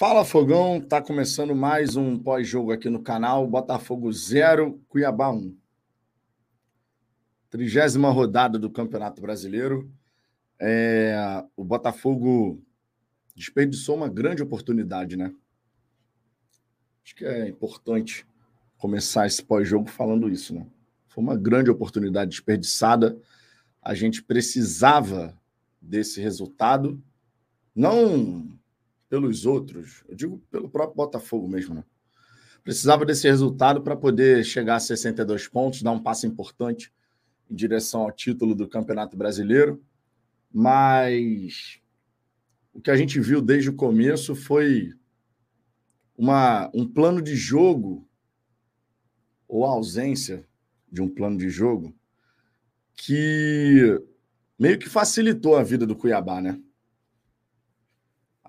Fala Fogão, tá começando mais um pós-jogo aqui no canal. Botafogo 0, Cuiabá 1. Trigésima rodada do Campeonato Brasileiro. É, o Botafogo desperdiçou uma grande oportunidade, né? Acho que é importante começar esse pós-jogo falando isso, né? Foi uma grande oportunidade desperdiçada. A gente precisava desse resultado, não pelos outros, eu digo pelo próprio Botafogo mesmo, né? Precisava desse resultado para poder chegar a 62 pontos, dar um passo importante em direção ao título do Campeonato Brasileiro. Mas o que a gente viu desde o começo foi uma, um plano de jogo ou a ausência de um plano de jogo que meio que facilitou a vida do Cuiabá, né?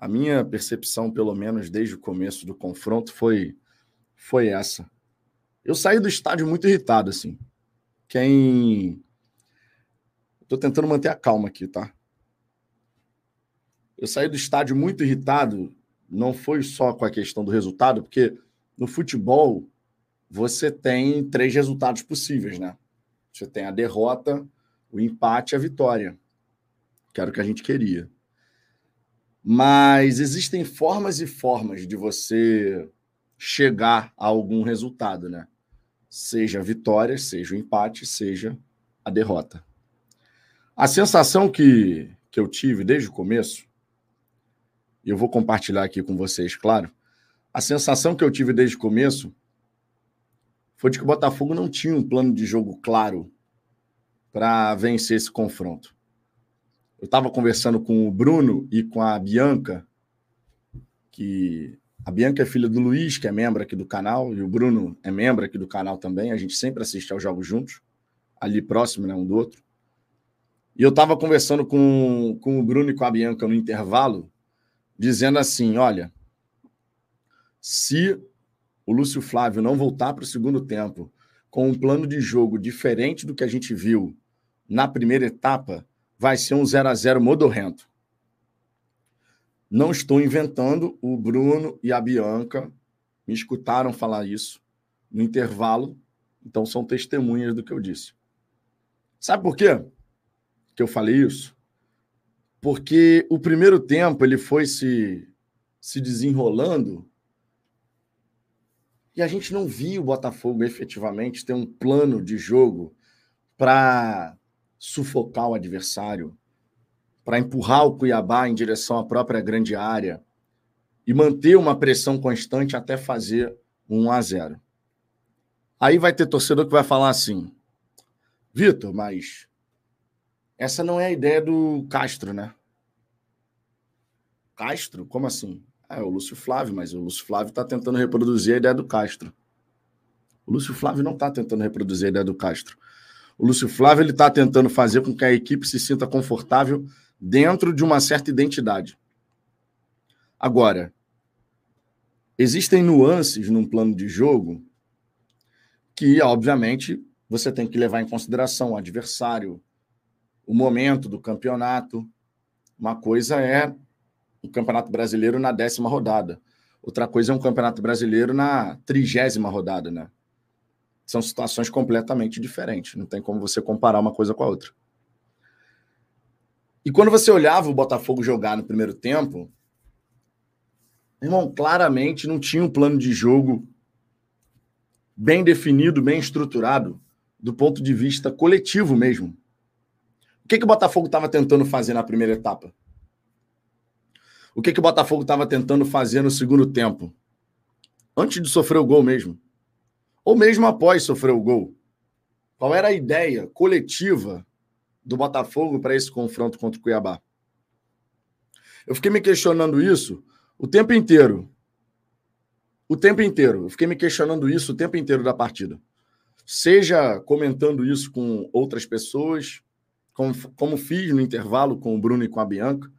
A minha percepção, pelo menos desde o começo do confronto, foi, foi essa. Eu saí do estádio muito irritado, assim. Quem. Estou tentando manter a calma aqui, tá? Eu saí do estádio muito irritado, não foi só com a questão do resultado, porque no futebol você tem três resultados possíveis, né? Você tem a derrota, o empate e a vitória, que era o que a gente queria. Mas existem formas e formas de você chegar a algum resultado, né? Seja a vitória, seja o empate, seja a derrota. A sensação que, que eu tive desde o começo, e eu vou compartilhar aqui com vocês, claro, a sensação que eu tive desde o começo foi de que o Botafogo não tinha um plano de jogo claro para vencer esse confronto. Eu estava conversando com o Bruno e com a Bianca, que a Bianca é filha do Luiz, que é membro aqui do canal, e o Bruno é membro aqui do canal também. A gente sempre assiste aos jogos juntos, ali próximo, né, um do outro. E eu estava conversando com, com o Bruno e com a Bianca no intervalo, dizendo assim: olha, se o Lúcio Flávio não voltar para o segundo tempo com um plano de jogo diferente do que a gente viu na primeira etapa, vai ser um 0 a 0 modorrento. Não estou inventando, o Bruno e a Bianca me escutaram falar isso no intervalo, então são testemunhas do que eu disse. Sabe por quê que eu falei isso? Porque o primeiro tempo ele foi se, se desenrolando e a gente não viu o Botafogo efetivamente ter um plano de jogo para sufocar o adversário, para empurrar o Cuiabá em direção à própria grande área e manter uma pressão constante até fazer um 1 a 0. Aí vai ter torcedor que vai falar assim: Vitor, mas essa não é a ideia do Castro, né? Castro? Como assim? É o Lúcio Flávio, mas o Lúcio Flávio está tentando reproduzir a ideia do Castro. O Lúcio Flávio não está tentando reproduzir a ideia do Castro. O Lúcio Flávio ele está tentando fazer com que a equipe se sinta confortável dentro de uma certa identidade. Agora, existem nuances num plano de jogo que, obviamente, você tem que levar em consideração o adversário, o momento do campeonato. Uma coisa é o Campeonato Brasileiro na décima rodada. Outra coisa é um Campeonato Brasileiro na trigésima rodada, né? São situações completamente diferentes. Não tem como você comparar uma coisa com a outra. E quando você olhava o Botafogo jogar no primeiro tempo, irmão, claramente não tinha um plano de jogo bem definido, bem estruturado, do ponto de vista coletivo mesmo. O que, que o Botafogo estava tentando fazer na primeira etapa? O que, que o Botafogo estava tentando fazer no segundo tempo? Antes de sofrer o gol mesmo ou mesmo após sofrer o gol? Qual era a ideia coletiva do Botafogo para esse confronto contra o Cuiabá? Eu fiquei me questionando isso o tempo inteiro. O tempo inteiro. Eu fiquei me questionando isso o tempo inteiro da partida. Seja comentando isso com outras pessoas, como, como fiz no intervalo com o Bruno e com a Bianca,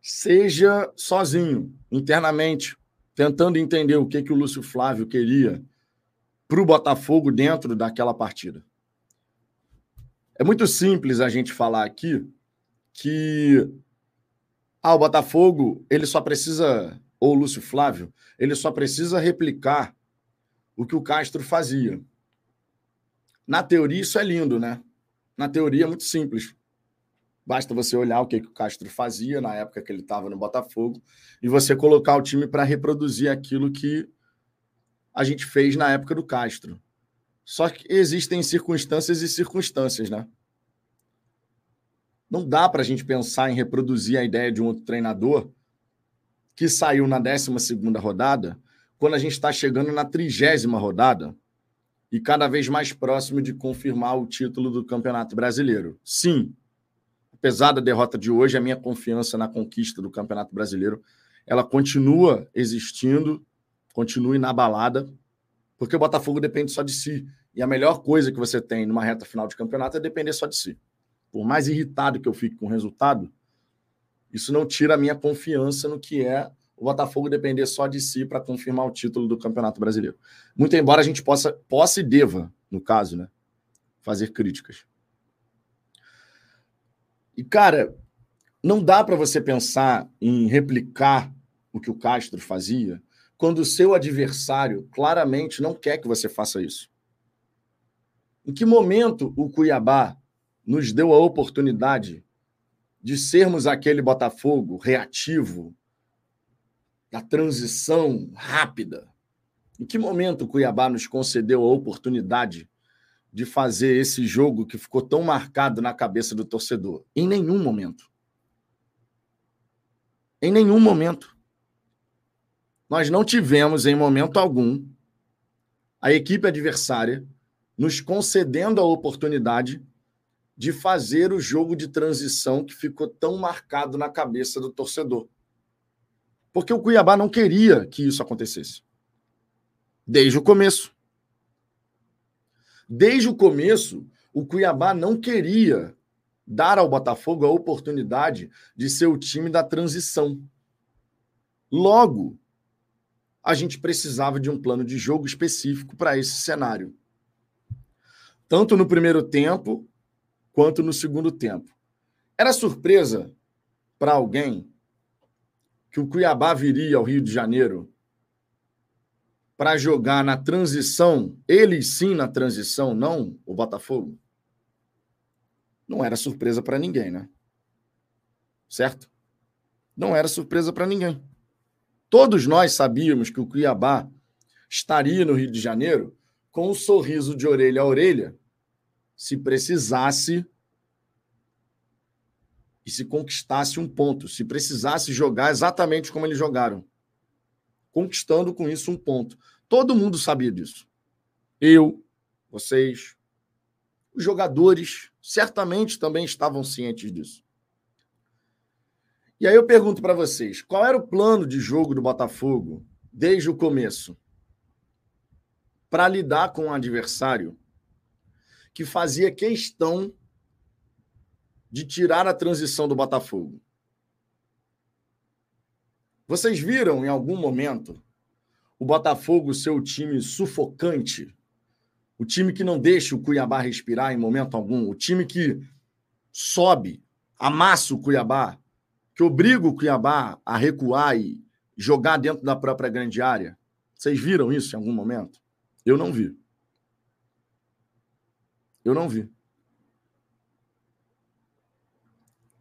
seja sozinho, internamente, tentando entender o que, que o Lúcio Flávio queria para o Botafogo dentro daquela partida. É muito simples a gente falar aqui que ah, o Botafogo ele só precisa ou Lúcio Flávio, ele só precisa replicar o que o Castro fazia. Na teoria, isso é lindo, né? Na teoria, é muito simples. Basta você olhar o que, que o Castro fazia na época que ele estava no Botafogo e você colocar o time para reproduzir aquilo que a gente fez na época do Castro. Só que existem circunstâncias e circunstâncias, né? Não dá para a gente pensar em reproduzir a ideia de um outro treinador que saiu na 12 rodada, quando a gente está chegando na trigésima rodada e cada vez mais próximo de confirmar o título do Campeonato Brasileiro. Sim, apesar da derrota de hoje, a minha confiança na conquista do Campeonato Brasileiro ela continua existindo, continua inabalada, porque o Botafogo depende só de si. E a melhor coisa que você tem numa reta final de campeonato é depender só de si por mais irritado que eu fique com o resultado, isso não tira a minha confiança no que é o Botafogo depender só de si para confirmar o título do Campeonato Brasileiro. Muito embora a gente possa, possa e deva, no caso, né, fazer críticas. E, cara, não dá para você pensar em replicar o que o Castro fazia quando o seu adversário claramente não quer que você faça isso. Em que momento o Cuiabá nos deu a oportunidade de sermos aquele Botafogo reativo, da transição rápida. Em que momento o Cuiabá nos concedeu a oportunidade de fazer esse jogo que ficou tão marcado na cabeça do torcedor? Em nenhum momento. Em nenhum momento. Nós não tivemos, em momento algum, a equipe adversária nos concedendo a oportunidade de fazer o jogo de transição que ficou tão marcado na cabeça do torcedor. Porque o Cuiabá não queria que isso acontecesse. Desde o começo. Desde o começo, o Cuiabá não queria dar ao Botafogo a oportunidade de ser o time da transição. Logo, a gente precisava de um plano de jogo específico para esse cenário. Tanto no primeiro tempo, quanto no segundo tempo. Era surpresa para alguém que o Cuiabá viria ao Rio de Janeiro para jogar na transição, ele sim na transição, não o Botafogo? Não era surpresa para ninguém, né? Certo? Não era surpresa para ninguém. Todos nós sabíamos que o Cuiabá estaria no Rio de Janeiro com um sorriso de orelha a orelha se precisasse e se conquistasse um ponto, se precisasse jogar exatamente como eles jogaram, conquistando com isso um ponto. Todo mundo sabia disso. Eu, vocês, os jogadores certamente também estavam cientes disso. E aí eu pergunto para vocês, qual era o plano de jogo do Botafogo desde o começo para lidar com o adversário que fazia questão de tirar a transição do Botafogo. Vocês viram em algum momento o Botafogo ser o time sufocante, o time que não deixa o Cuiabá respirar em momento algum, o time que sobe, amassa o Cuiabá, que obriga o Cuiabá a recuar e jogar dentro da própria grande área. Vocês viram isso em algum momento? Eu não vi. Eu não vi.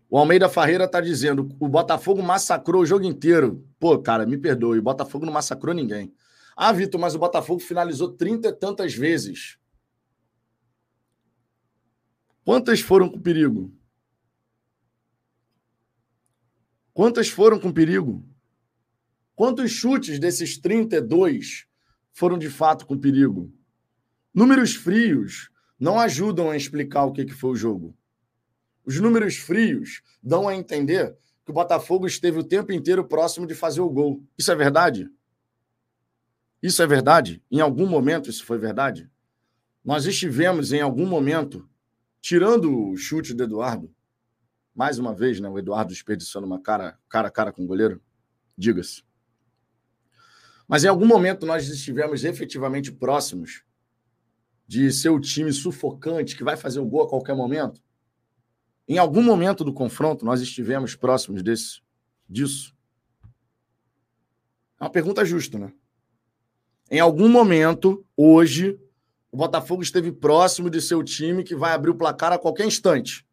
O Almeida Farreira está dizendo: o Botafogo massacrou o jogo inteiro. Pô, cara, me perdoe, o Botafogo não massacrou ninguém. Ah, Vitor, mas o Botafogo finalizou trinta e tantas vezes. Quantas foram com perigo? Quantas foram com perigo? Quantos chutes desses 32 foram de fato com perigo? Números frios não ajudam a explicar o que foi o jogo. Os números frios dão a entender que o Botafogo esteve o tempo inteiro próximo de fazer o gol. Isso é verdade? Isso é verdade? Em algum momento isso foi verdade? Nós estivemos em algum momento, tirando o chute do Eduardo, mais uma vez, né, o Eduardo desperdiçando uma cara, cara a cara com o goleiro, diga-se. Mas em algum momento nós estivemos efetivamente próximos de ser o time sufocante que vai fazer o gol a qualquer momento? Em algum momento do confronto nós estivemos próximos desse, disso? É uma pergunta justa, né? Em algum momento, hoje, o Botafogo esteve próximo de seu time que vai abrir o placar a qualquer instante.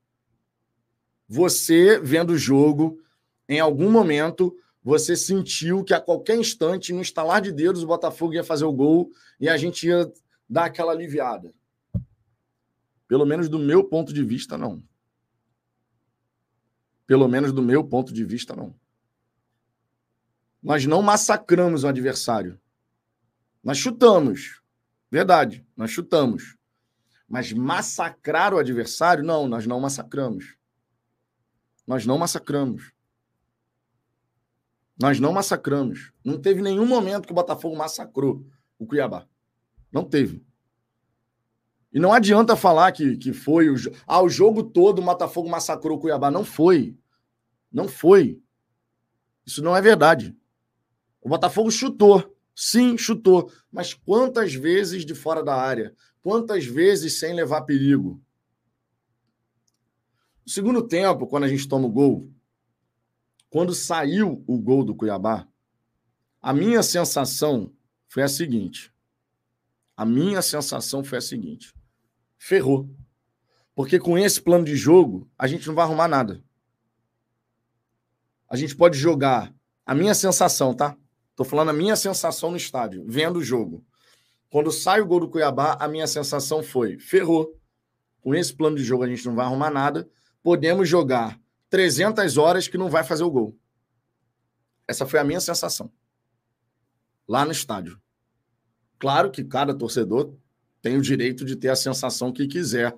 Você, vendo o jogo, em algum momento, você sentiu que a qualquer instante, no estalar de dedos, o Botafogo ia fazer o gol e a gente ia dar aquela aliviada. Pelo menos do meu ponto de vista, não. Pelo menos do meu ponto de vista, não. Nós não massacramos o adversário. Nós chutamos. Verdade, nós chutamos. Mas massacrar o adversário, não, nós não massacramos. Nós não massacramos. Nós não massacramos. Não teve nenhum momento que o Botafogo massacrou o Cuiabá. Não teve. E não adianta falar que, que foi o, ah, o jogo todo o Botafogo massacrou o Cuiabá. Não foi. Não foi. Isso não é verdade. O Botafogo chutou. Sim, chutou. Mas quantas vezes de fora da área? Quantas vezes sem levar perigo? No segundo tempo, quando a gente toma o gol, quando saiu o gol do Cuiabá, a minha sensação foi a seguinte. A minha sensação foi a seguinte ferrou. Porque com esse plano de jogo, a gente não vai arrumar nada. A gente pode jogar. A minha sensação, tá? Tô falando a minha sensação no estádio, vendo o jogo. Quando sai o gol do Cuiabá, a minha sensação foi: ferrou. Com esse plano de jogo, a gente não vai arrumar nada. Podemos jogar 300 horas que não vai fazer o gol. Essa foi a minha sensação. Lá no estádio. Claro que cada torcedor tem o direito de ter a sensação que quiser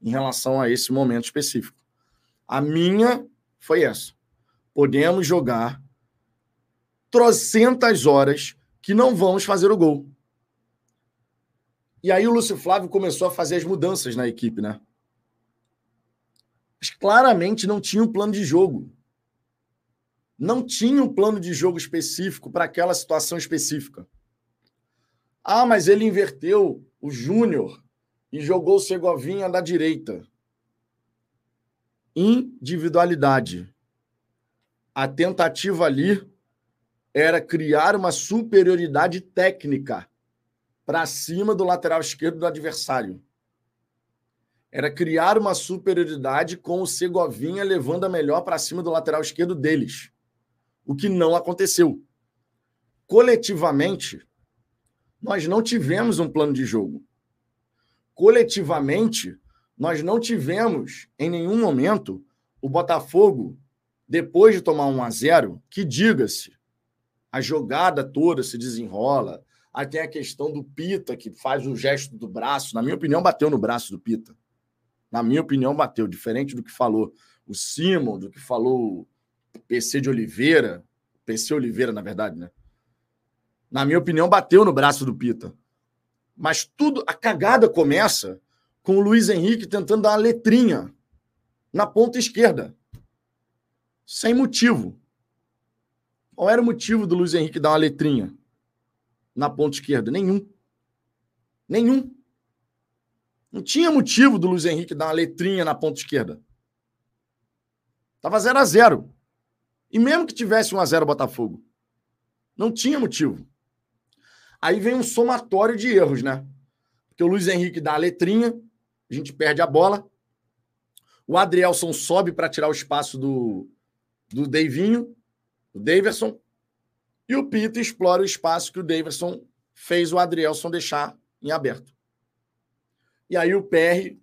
em relação a esse momento específico. A minha foi essa. Podemos jogar trocentas horas que não vamos fazer o gol. E aí o Lúcio Flávio começou a fazer as mudanças na equipe, né? Mas claramente não tinha um plano de jogo. Não tinha um plano de jogo específico para aquela situação específica. Ah, mas ele inverteu o Júnior e jogou o Segovinha da direita. Individualidade. A tentativa ali era criar uma superioridade técnica para cima do lateral esquerdo do adversário. Era criar uma superioridade com o Segovinha levando a melhor para cima do lateral esquerdo deles. O que não aconteceu. Coletivamente, nós não tivemos um plano de jogo. Coletivamente, nós não tivemos em nenhum momento o Botafogo, depois de tomar um a 0, que diga-se, a jogada toda se desenrola. Aí tem a questão do Pita, que faz o gesto do braço. Na minha opinião, bateu no braço do Pita. Na minha opinião, bateu. Diferente do que falou o Simon, do que falou o PC de Oliveira. PC Oliveira, na verdade, né? na minha opinião, bateu no braço do Pita. Mas tudo, a cagada começa com o Luiz Henrique tentando dar uma letrinha na ponta esquerda. Sem motivo. Qual era o motivo do Luiz Henrique dar uma letrinha na ponta esquerda? Nenhum. Nenhum. Não tinha motivo do Luiz Henrique dar uma letrinha na ponta esquerda. Tava 0 a 0 E mesmo que tivesse 1 a 0 Botafogo, não tinha motivo. Aí vem um somatório de erros, né? Porque o Luiz Henrique dá a letrinha, a gente perde a bola. O Adrielson sobe para tirar o espaço do, do Deivinho, do Daverson. E o Pita explora o espaço que o Daverson fez o Adrielson deixar em aberto. E aí o PR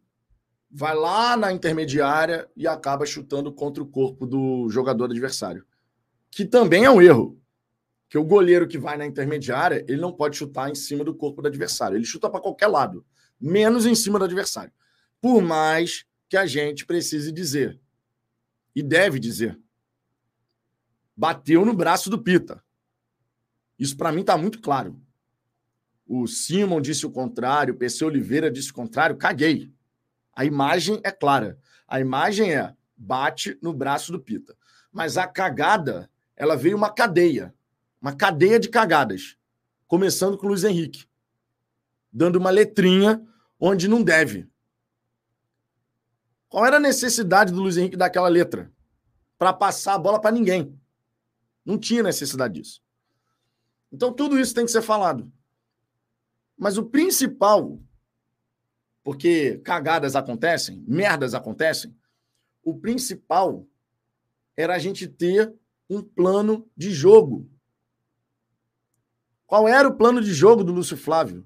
vai lá na intermediária e acaba chutando contra o corpo do jogador adversário. Que também é um erro. Que o goleiro que vai na intermediária, ele não pode chutar em cima do corpo do adversário. Ele chuta para qualquer lado, menos em cima do adversário. Por mais que a gente precise dizer. E deve dizer. Bateu no braço do Pita. Isso para mim está muito claro. O Simon disse o contrário, o PC Oliveira disse o contrário, caguei. A imagem é clara. A imagem é bate no braço do Pita. Mas a cagada, ela veio uma cadeia. Uma cadeia de cagadas. Começando com o Luiz Henrique. Dando uma letrinha onde não deve. Qual era a necessidade do Luiz Henrique daquela letra? Para passar a bola para ninguém. Não tinha necessidade disso. Então tudo isso tem que ser falado. Mas o principal, porque cagadas acontecem, merdas acontecem, o principal era a gente ter um plano de jogo. Qual era o plano de jogo do Lúcio Flávio?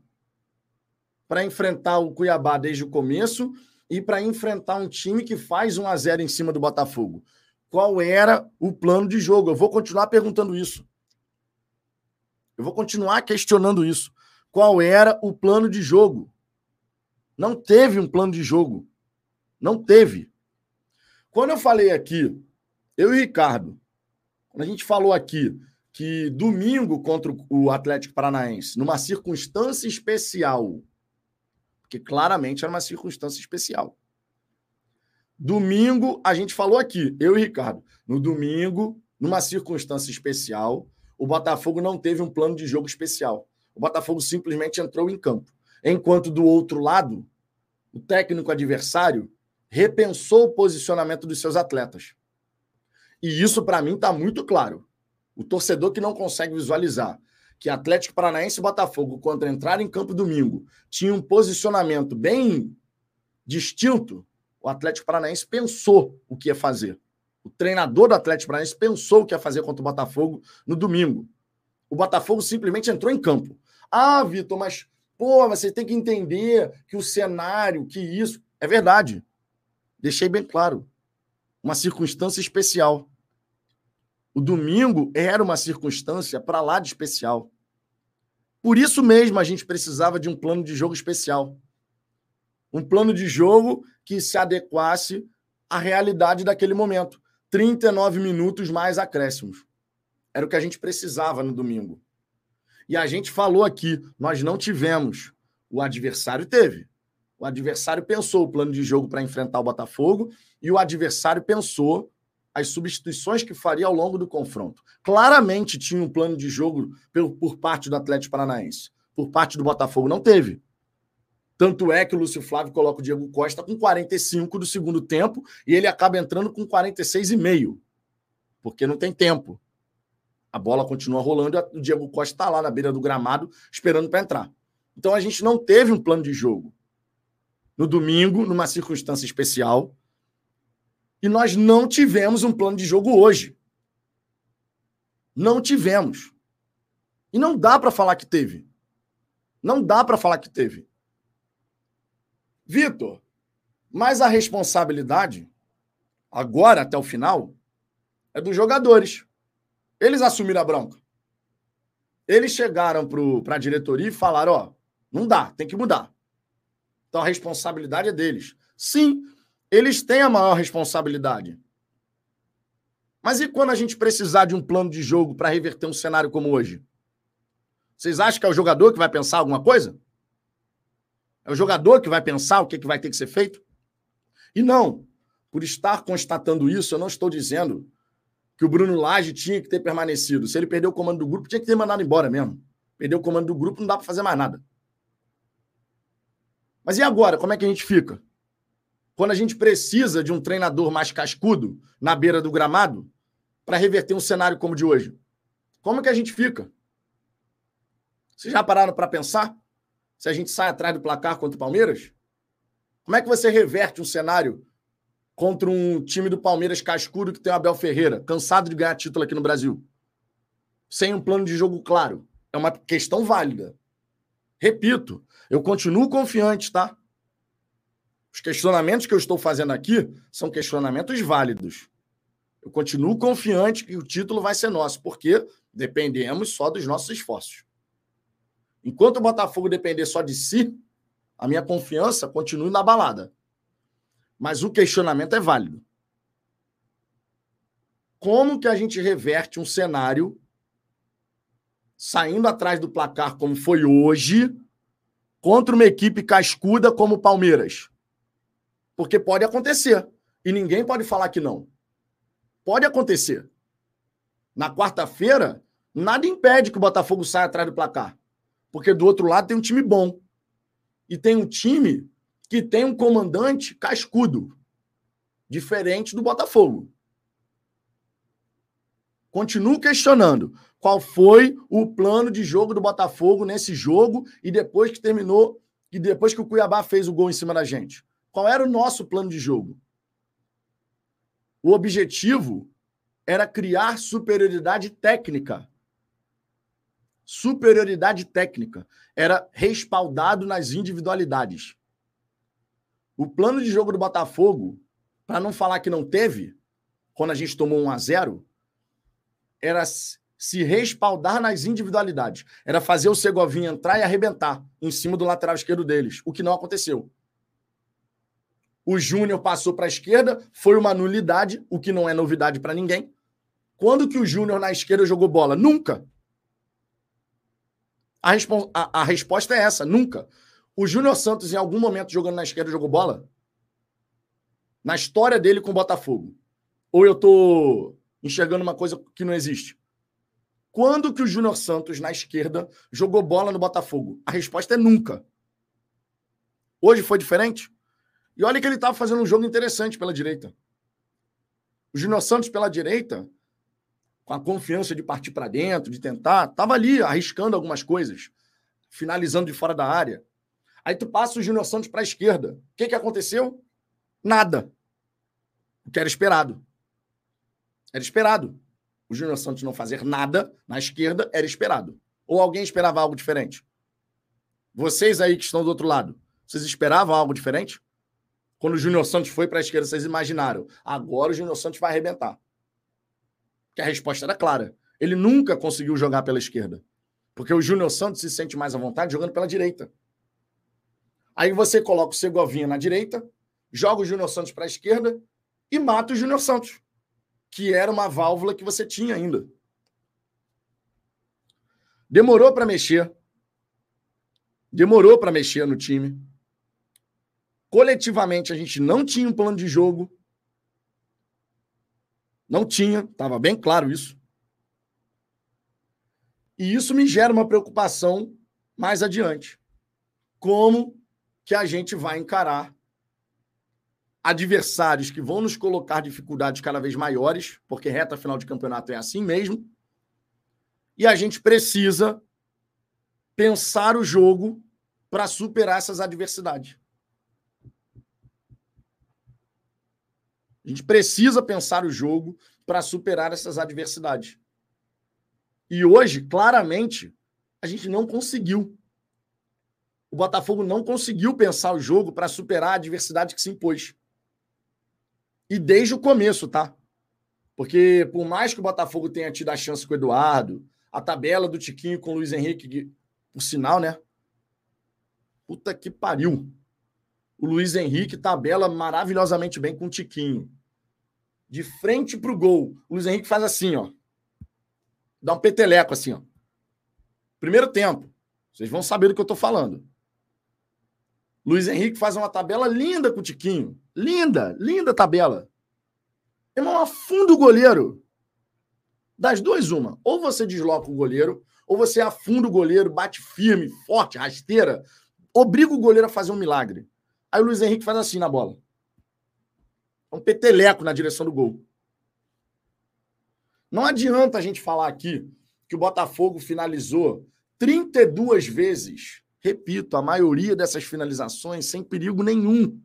Para enfrentar o Cuiabá desde o começo e para enfrentar um time que faz 1 a 0 em cima do Botafogo. Qual era o plano de jogo? Eu vou continuar perguntando isso. Eu vou continuar questionando isso. Qual era o plano de jogo? Não teve um plano de jogo. Não teve. Quando eu falei aqui, eu e Ricardo, quando a gente falou aqui que domingo contra o Atlético Paranaense, numa circunstância especial, porque claramente era uma circunstância especial. Domingo, a gente falou aqui, eu e Ricardo, no domingo, numa circunstância especial, o Botafogo não teve um plano de jogo especial. O Botafogo simplesmente entrou em campo. Enquanto do outro lado, o técnico adversário repensou o posicionamento dos seus atletas. E isso, para mim, está muito claro. O torcedor que não consegue visualizar que Atlético Paranaense e Botafogo, quando entraram em campo domingo, tinham um posicionamento bem distinto, o Atlético Paranaense pensou o que ia fazer. O treinador do Atlético Paranaense pensou o que ia fazer contra o Botafogo no domingo. O Botafogo simplesmente entrou em campo. Ah, Vitor, mas pô, você tem que entender que o cenário, que isso. É verdade. Deixei bem claro. Uma circunstância especial. O domingo era uma circunstância para lá de especial. Por isso mesmo a gente precisava de um plano de jogo especial. Um plano de jogo que se adequasse à realidade daquele momento. 39 minutos mais acréscimos. Era o que a gente precisava no domingo. E a gente falou aqui, nós não tivemos. O adversário teve. O adversário pensou o plano de jogo para enfrentar o Botafogo e o adversário pensou as substituições que faria ao longo do confronto. Claramente tinha um plano de jogo por, parte do Atlético Paranaense. Por parte do Botafogo não teve. Tanto é que o Lúcio Flávio coloca o Diego Costa com 45 do segundo tempo e ele acaba entrando com 46,5. Porque não tem tempo. A bola continua rolando e o Diego Costa está lá na beira do gramado esperando para entrar. Então a gente não teve um plano de jogo. No domingo, numa circunstância especial, e nós não tivemos um plano de jogo hoje. Não tivemos. E não dá para falar que teve. Não dá para falar que teve. Vitor, mas a responsabilidade, agora até o final, é dos jogadores. Eles assumiram a bronca. Eles chegaram para a diretoria e falaram: ó, não dá, tem que mudar. Então a responsabilidade é deles. Sim, eles têm a maior responsabilidade. Mas e quando a gente precisar de um plano de jogo para reverter um cenário como hoje? Vocês acham que é o jogador que vai pensar alguma coisa? É o jogador que vai pensar o que, que vai ter que ser feito? E não, por estar constatando isso, eu não estou dizendo que o Bruno Lage tinha que ter permanecido. Se ele perdeu o comando do grupo, tinha que ter mandado embora mesmo. Perdeu o comando do grupo, não dá para fazer mais nada. Mas e agora? Como é que a gente fica? quando a gente precisa de um treinador mais cascudo na beira do gramado para reverter um cenário como o de hoje? Como que a gente fica? Vocês já pararam para pensar? Se a gente sai atrás do placar contra o Palmeiras? Como é que você reverte um cenário contra um time do Palmeiras cascudo que tem o Abel Ferreira, cansado de ganhar título aqui no Brasil? Sem um plano de jogo claro. É uma questão válida. Repito, eu continuo confiante, tá? Os questionamentos que eu estou fazendo aqui são questionamentos válidos. Eu continuo confiante que o título vai ser nosso, porque dependemos só dos nossos esforços. Enquanto o Botafogo depender só de si, a minha confiança continua na balada. Mas o questionamento é válido. Como que a gente reverte um cenário saindo atrás do placar como foi hoje contra uma equipe cascuda como o Palmeiras? Porque pode acontecer. E ninguém pode falar que não. Pode acontecer. Na quarta-feira, nada impede que o Botafogo saia atrás do placar. Porque do outro lado tem um time bom. E tem um time que tem um comandante cascudo. Diferente do Botafogo. Continuo questionando qual foi o plano de jogo do Botafogo nesse jogo e depois que terminou, e depois que o Cuiabá fez o gol em cima da gente. Qual era o nosso plano de jogo? O objetivo era criar superioridade técnica. Superioridade técnica. Era respaldado nas individualidades. O plano de jogo do Botafogo, para não falar que não teve, quando a gente tomou 1 a 0 era se respaldar nas individualidades. Era fazer o Segovinha entrar e arrebentar em cima do lateral esquerdo deles, o que não aconteceu. O Júnior passou para a esquerda, foi uma nulidade, o que não é novidade para ninguém. Quando que o Júnior na esquerda jogou bola? Nunca. A, a, a resposta é essa, nunca. O Júnior Santos, em algum momento, jogando na esquerda, jogou bola? Na história dele com o Botafogo. Ou eu estou enxergando uma coisa que não existe? Quando que o Júnior Santos, na esquerda, jogou bola no Botafogo? A resposta é nunca. Hoje foi diferente? E olha que ele estava fazendo um jogo interessante pela direita. O Júnior Santos, pela direita, com a confiança de partir para dentro, de tentar, estava ali arriscando algumas coisas, finalizando de fora da área. Aí tu passa o Júnior Santos para a esquerda. O que, que aconteceu? Nada. O que era esperado. Era esperado. O Júnior Santos não fazer nada na esquerda era esperado. Ou alguém esperava algo diferente? Vocês aí que estão do outro lado, vocês esperavam algo diferente? Quando o Júnior Santos foi para a esquerda, vocês imaginaram. Agora o Júnior Santos vai arrebentar. Que a resposta era clara. Ele nunca conseguiu jogar pela esquerda. Porque o Júnior Santos se sente mais à vontade jogando pela direita. Aí você coloca o Segovinha na direita, joga o Júnior Santos para a esquerda e mata o Júnior Santos, que era uma válvula que você tinha ainda. Demorou para mexer. Demorou para mexer no time. Coletivamente, a gente não tinha um plano de jogo. Não tinha, estava bem claro isso. E isso me gera uma preocupação mais adiante. Como que a gente vai encarar adversários que vão nos colocar dificuldades cada vez maiores, porque reta final de campeonato é assim mesmo. E a gente precisa pensar o jogo para superar essas adversidades. A gente precisa pensar o jogo para superar essas adversidades. E hoje, claramente, a gente não conseguiu. O Botafogo não conseguiu pensar o jogo para superar a adversidade que se impôs. E desde o começo, tá? Porque por mais que o Botafogo tenha tido a chance com o Eduardo, a tabela do Tiquinho com o Luiz Henrique, por sinal, né? Puta que pariu. O Luiz Henrique tabela maravilhosamente bem com o Tiquinho de frente para o gol. O Luiz Henrique faz assim, ó. Dá um peteleco assim, ó. Primeiro tempo. Vocês vão saber do que eu estou falando. Luiz Henrique faz uma tabela linda com o Tiquinho. Linda, linda tabela. Irmão, afunda o goleiro. Das duas, uma. Ou você desloca o goleiro, ou você afunda o goleiro, bate firme, forte, rasteira, obriga o goleiro a fazer um milagre. Aí o Luiz Henrique faz assim na bola um peteleco na direção do gol. Não adianta a gente falar aqui que o Botafogo finalizou 32 vezes. Repito, a maioria dessas finalizações sem perigo nenhum.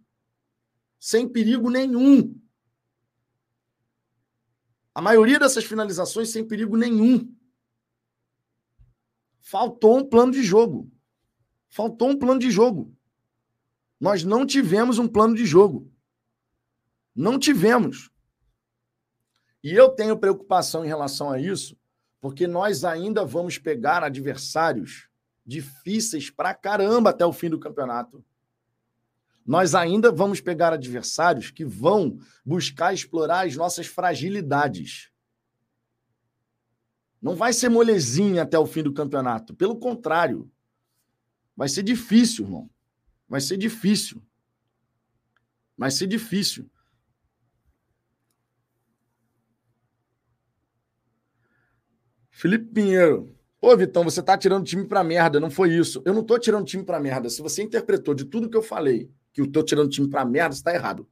Sem perigo nenhum. A maioria dessas finalizações sem perigo nenhum. Faltou um plano de jogo. Faltou um plano de jogo. Nós não tivemos um plano de jogo. Não tivemos. E eu tenho preocupação em relação a isso, porque nós ainda vamos pegar adversários difíceis pra caramba até o fim do campeonato. Nós ainda vamos pegar adversários que vão buscar explorar as nossas fragilidades. Não vai ser molezinha até o fim do campeonato. Pelo contrário, vai ser difícil, irmão. Vai ser difícil. Vai ser difícil. Felipe Pinheiro. Ô, Vitão, você tá tirando time pra merda. Não foi isso. Eu não tô tirando time pra merda. Se você interpretou de tudo que eu falei que eu tô tirando time pra merda, você tá errado.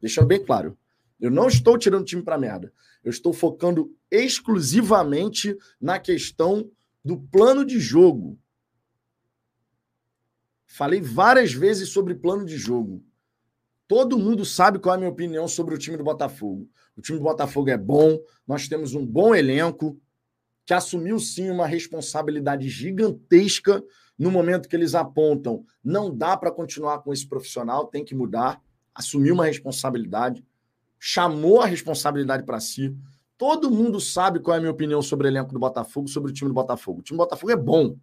Deixando bem claro. Eu não estou tirando time pra merda. Eu estou focando exclusivamente na questão do plano de jogo. Falei várias vezes sobre plano de jogo. Todo mundo sabe qual é a minha opinião sobre o time do Botafogo. O time do Botafogo é bom, nós temos um bom elenco que assumiu sim uma responsabilidade gigantesca no momento que eles apontam. Não dá para continuar com esse profissional, tem que mudar. Assumiu uma responsabilidade, chamou a responsabilidade para si. Todo mundo sabe qual é a minha opinião sobre o elenco do Botafogo, sobre o time do Botafogo. O time do Botafogo é bom.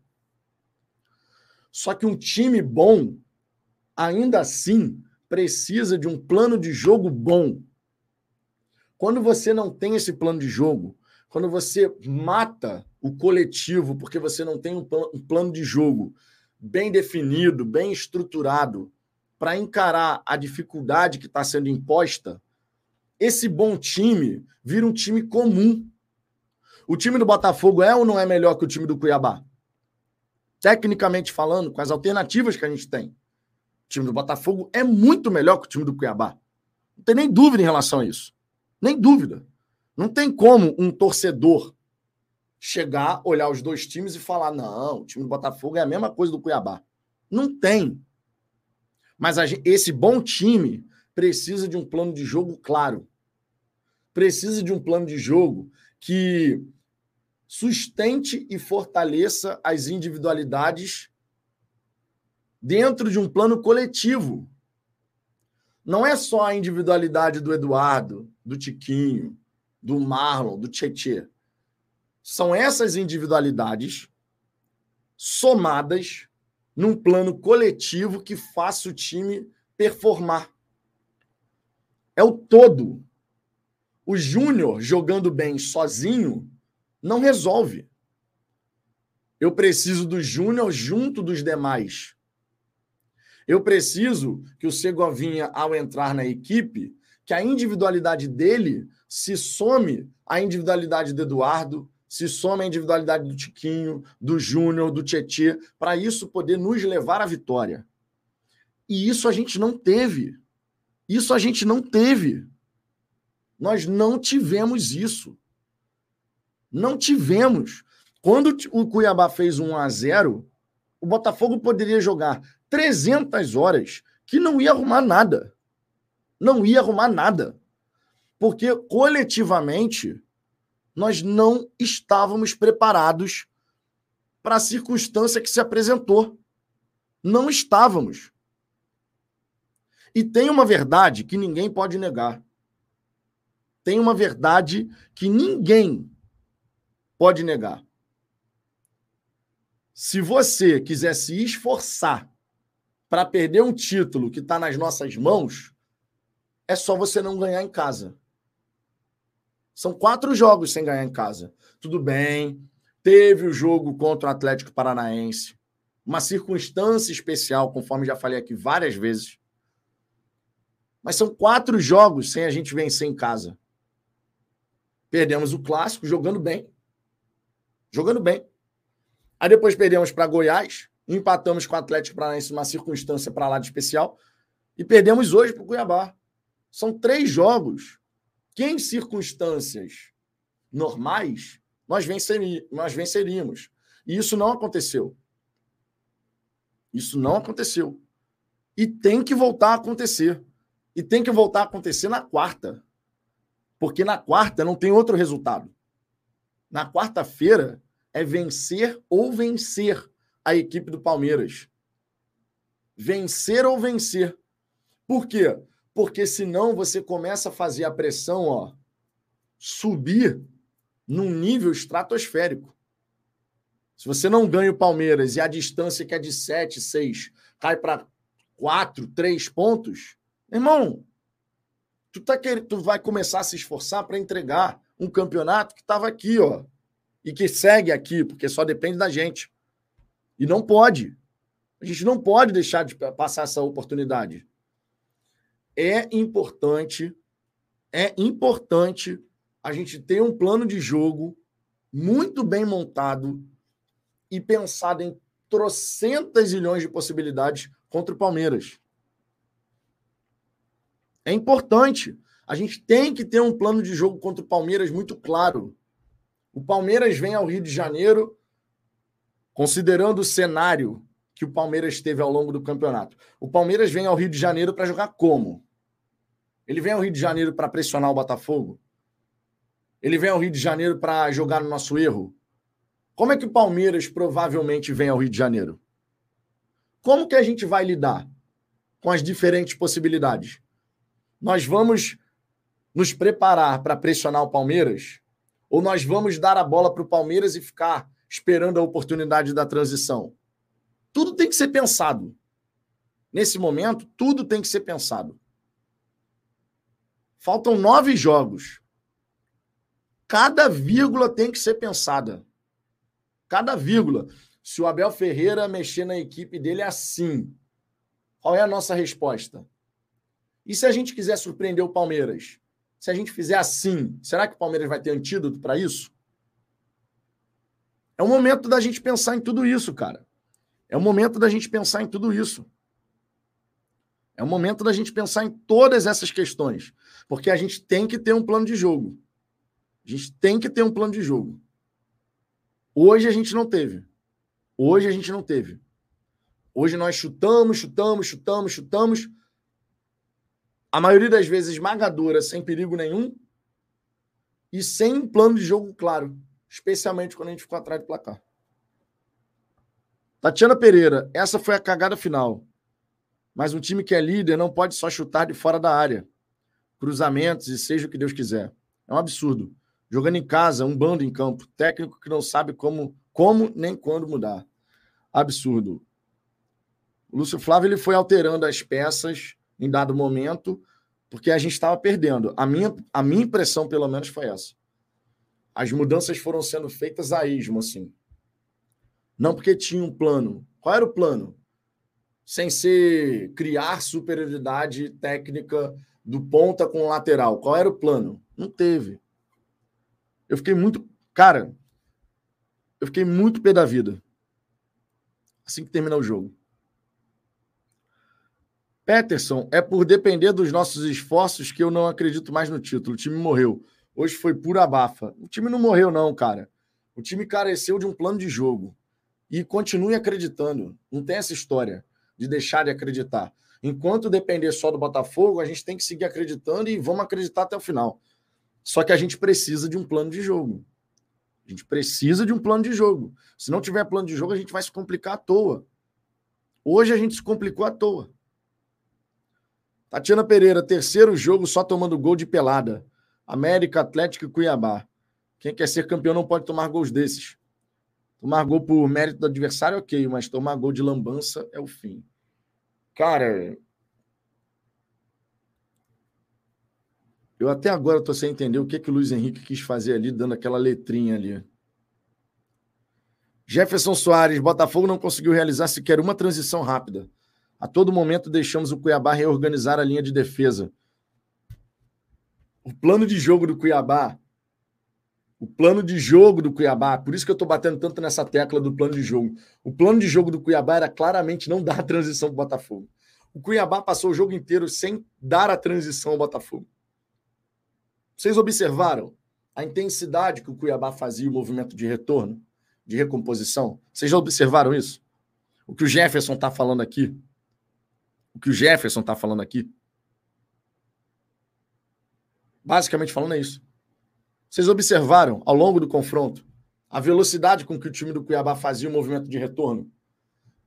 Só que um time bom, ainda assim, precisa de um plano de jogo bom. Quando você não tem esse plano de jogo, quando você mata o coletivo porque você não tem um, plano de jogo bem definido, bem estruturado, para encarar a dificuldade que está sendo imposta, esse bom time vira um time comum. O time do Botafogo é ou não é melhor que o time do Cuiabá? Tecnicamente falando, com as alternativas que a gente tem. O time do Botafogo é muito melhor que o time do Cuiabá. Não tem nem dúvida em relação a isso. Nem dúvida. Não tem como um torcedor chegar, olhar os dois times e falar: não, o time do Botafogo é a mesma coisa do Cuiabá. Não tem. Mas gente, esse bom time precisa de um plano de jogo claro. Precisa de um plano de jogo que sustente e fortaleça as individualidades dentro de um plano coletivo. Não é só a individualidade do Eduardo, do Tiquinho, do Marlon, do Tietê. São essas individualidades somadas num plano coletivo que faça o time performar. É o todo. O Júnior jogando bem sozinho não resolve. Eu preciso do Júnior junto dos demais. Eu preciso que o Segovinha, ao entrar na equipe, que a individualidade dele se some à individualidade do Eduardo, se some à individualidade do Tiquinho, do Júnior, do Tietê, para isso poder nos levar à vitória. E isso a gente não teve. Isso a gente não teve. Nós não tivemos isso. Não tivemos. Quando o Cuiabá fez 1 a 0, o Botafogo poderia jogar 300 horas que não ia arrumar nada. Não ia arrumar nada. Porque coletivamente nós não estávamos preparados para a circunstância que se apresentou. Não estávamos. E tem uma verdade que ninguém pode negar. Tem uma verdade que ninguém pode negar. Se você quiser se esforçar para perder um título que está nas nossas mãos, é só você não ganhar em casa. São quatro jogos sem ganhar em casa. Tudo bem, teve o jogo contra o Atlético Paranaense, uma circunstância especial, conforme já falei aqui várias vezes. Mas são quatro jogos sem a gente vencer em casa. Perdemos o clássico jogando bem jogando bem. Aí depois perdemos para Goiás, empatamos com o Atlético Paranaense numa circunstância para lá de especial e perdemos hoje para o Cuiabá. São três jogos que, em circunstâncias normais, nós, venceri nós venceríamos. E isso não aconteceu. Isso não aconteceu. E tem que voltar a acontecer. E tem que voltar a acontecer na quarta. Porque na quarta não tem outro resultado na quarta-feira é vencer ou vencer a equipe do Palmeiras. Vencer ou vencer. Por quê? Porque senão você começa a fazer a pressão, ó, subir num nível estratosférico. Se você não ganha o Palmeiras e a distância que é de 7, 6 cai para 4, 3 pontos, irmão, tu, tá querendo, tu vai começar a se esforçar para entregar um campeonato que estava aqui, ó, e que segue aqui, porque só depende da gente. E não pode. A gente não pode deixar de passar essa oportunidade. É importante, é importante a gente ter um plano de jogo muito bem montado e pensado em trocentas milhões de possibilidades contra o Palmeiras. É importante. A gente tem que ter um plano de jogo contra o Palmeiras muito claro. O Palmeiras vem ao Rio de Janeiro, considerando o cenário que o Palmeiras teve ao longo do campeonato. O Palmeiras vem ao Rio de Janeiro para jogar como? Ele vem ao Rio de Janeiro para pressionar o Botafogo? Ele vem ao Rio de Janeiro para jogar no nosso erro? Como é que o Palmeiras provavelmente vem ao Rio de Janeiro? Como que a gente vai lidar com as diferentes possibilidades? Nós vamos nos preparar para pressionar o Palmeiras? Ou nós vamos dar a bola para o Palmeiras e ficar esperando a oportunidade da transição? Tudo tem que ser pensado. Nesse momento, tudo tem que ser pensado. Faltam nove jogos. Cada vírgula tem que ser pensada. Cada vírgula. Se o Abel Ferreira mexer na equipe dele assim, qual é a nossa resposta? E se a gente quiser surpreender o Palmeiras? Se a gente fizer assim, será que o Palmeiras vai ter antídoto para isso? É o momento da gente pensar em tudo isso, cara. É o momento da gente pensar em tudo isso. É o momento da gente pensar em todas essas questões. Porque a gente tem que ter um plano de jogo. A gente tem que ter um plano de jogo. Hoje a gente não teve. Hoje a gente não teve. Hoje nós chutamos, chutamos, chutamos, chutamos a maioria das vezes esmagadora, sem perigo nenhum e sem um plano de jogo claro, especialmente quando a gente ficou atrás do placar. Tatiana Pereira, essa foi a cagada final. Mas um time que é líder não pode só chutar de fora da área. Cruzamentos e seja o que Deus quiser. É um absurdo. Jogando em casa, um bando em campo. Técnico que não sabe como, como nem quando mudar. Absurdo. O Lúcio Flávio ele foi alterando as peças em dado momento, porque a gente estava perdendo. A minha, a minha impressão, pelo menos, foi essa. As mudanças foram sendo feitas a ismo, assim. Não porque tinha um plano. Qual era o plano? Sem ser criar superioridade técnica do ponta com o lateral. Qual era o plano? Não teve. Eu fiquei muito. Cara, eu fiquei muito pé da vida. Assim que terminar o jogo. Peterson, é por depender dos nossos esforços que eu não acredito mais no título. O time morreu. Hoje foi pura abafa. O time não morreu, não, cara. O time careceu de um plano de jogo. E continue acreditando. Não tem essa história de deixar de acreditar. Enquanto depender só do Botafogo, a gente tem que seguir acreditando e vamos acreditar até o final. Só que a gente precisa de um plano de jogo. A gente precisa de um plano de jogo. Se não tiver plano de jogo, a gente vai se complicar à toa. Hoje a gente se complicou à toa. Tatiana Pereira, terceiro jogo só tomando gol de pelada. América, Atlético e Cuiabá. Quem quer ser campeão não pode tomar gols desses. Tomar gol por mérito do adversário, ok, mas tomar gol de lambança é o fim. Cara, eu até agora estou sem entender o que, que o Luiz Henrique quis fazer ali, dando aquela letrinha ali. Jefferson Soares, Botafogo não conseguiu realizar sequer uma transição rápida. A todo momento deixamos o Cuiabá reorganizar a linha de defesa. O plano de jogo do Cuiabá, o plano de jogo do Cuiabá, por isso que eu estou batendo tanto nessa tecla do plano de jogo. O plano de jogo do Cuiabá era claramente não dar a transição para o Botafogo. O Cuiabá passou o jogo inteiro sem dar a transição ao Botafogo. Vocês observaram a intensidade que o Cuiabá fazia o movimento de retorno, de recomposição? Vocês já observaram isso? O que o Jefferson está falando aqui? o que o Jefferson está falando aqui. Basicamente falando é isso. Vocês observaram ao longo do confronto a velocidade com que o time do Cuiabá fazia o movimento de retorno?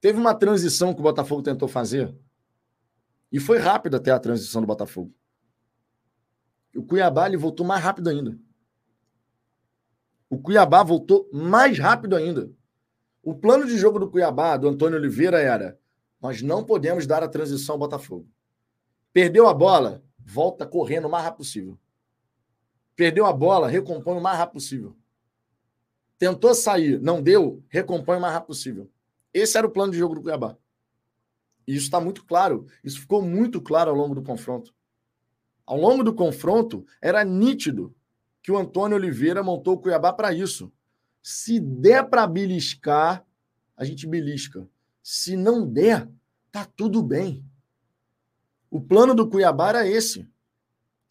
Teve uma transição que o Botafogo tentou fazer e foi rápida até a transição do Botafogo. O Cuiabá ele voltou mais rápido ainda. O Cuiabá voltou mais rápido ainda. O plano de jogo do Cuiabá, do Antônio Oliveira, era nós não podemos dar a transição ao Botafogo. Perdeu a bola, volta correndo o mais rápido possível. Perdeu a bola, recompõe o mais rápido possível. Tentou sair, não deu, recompõe o mais rápido possível. Esse era o plano de jogo do Cuiabá. E isso está muito claro. Isso ficou muito claro ao longo do confronto. Ao longo do confronto, era nítido que o Antônio Oliveira montou o Cuiabá para isso. Se der para beliscar, a gente belisca. Se não der, tá tudo bem. O plano do Cuiabá era esse.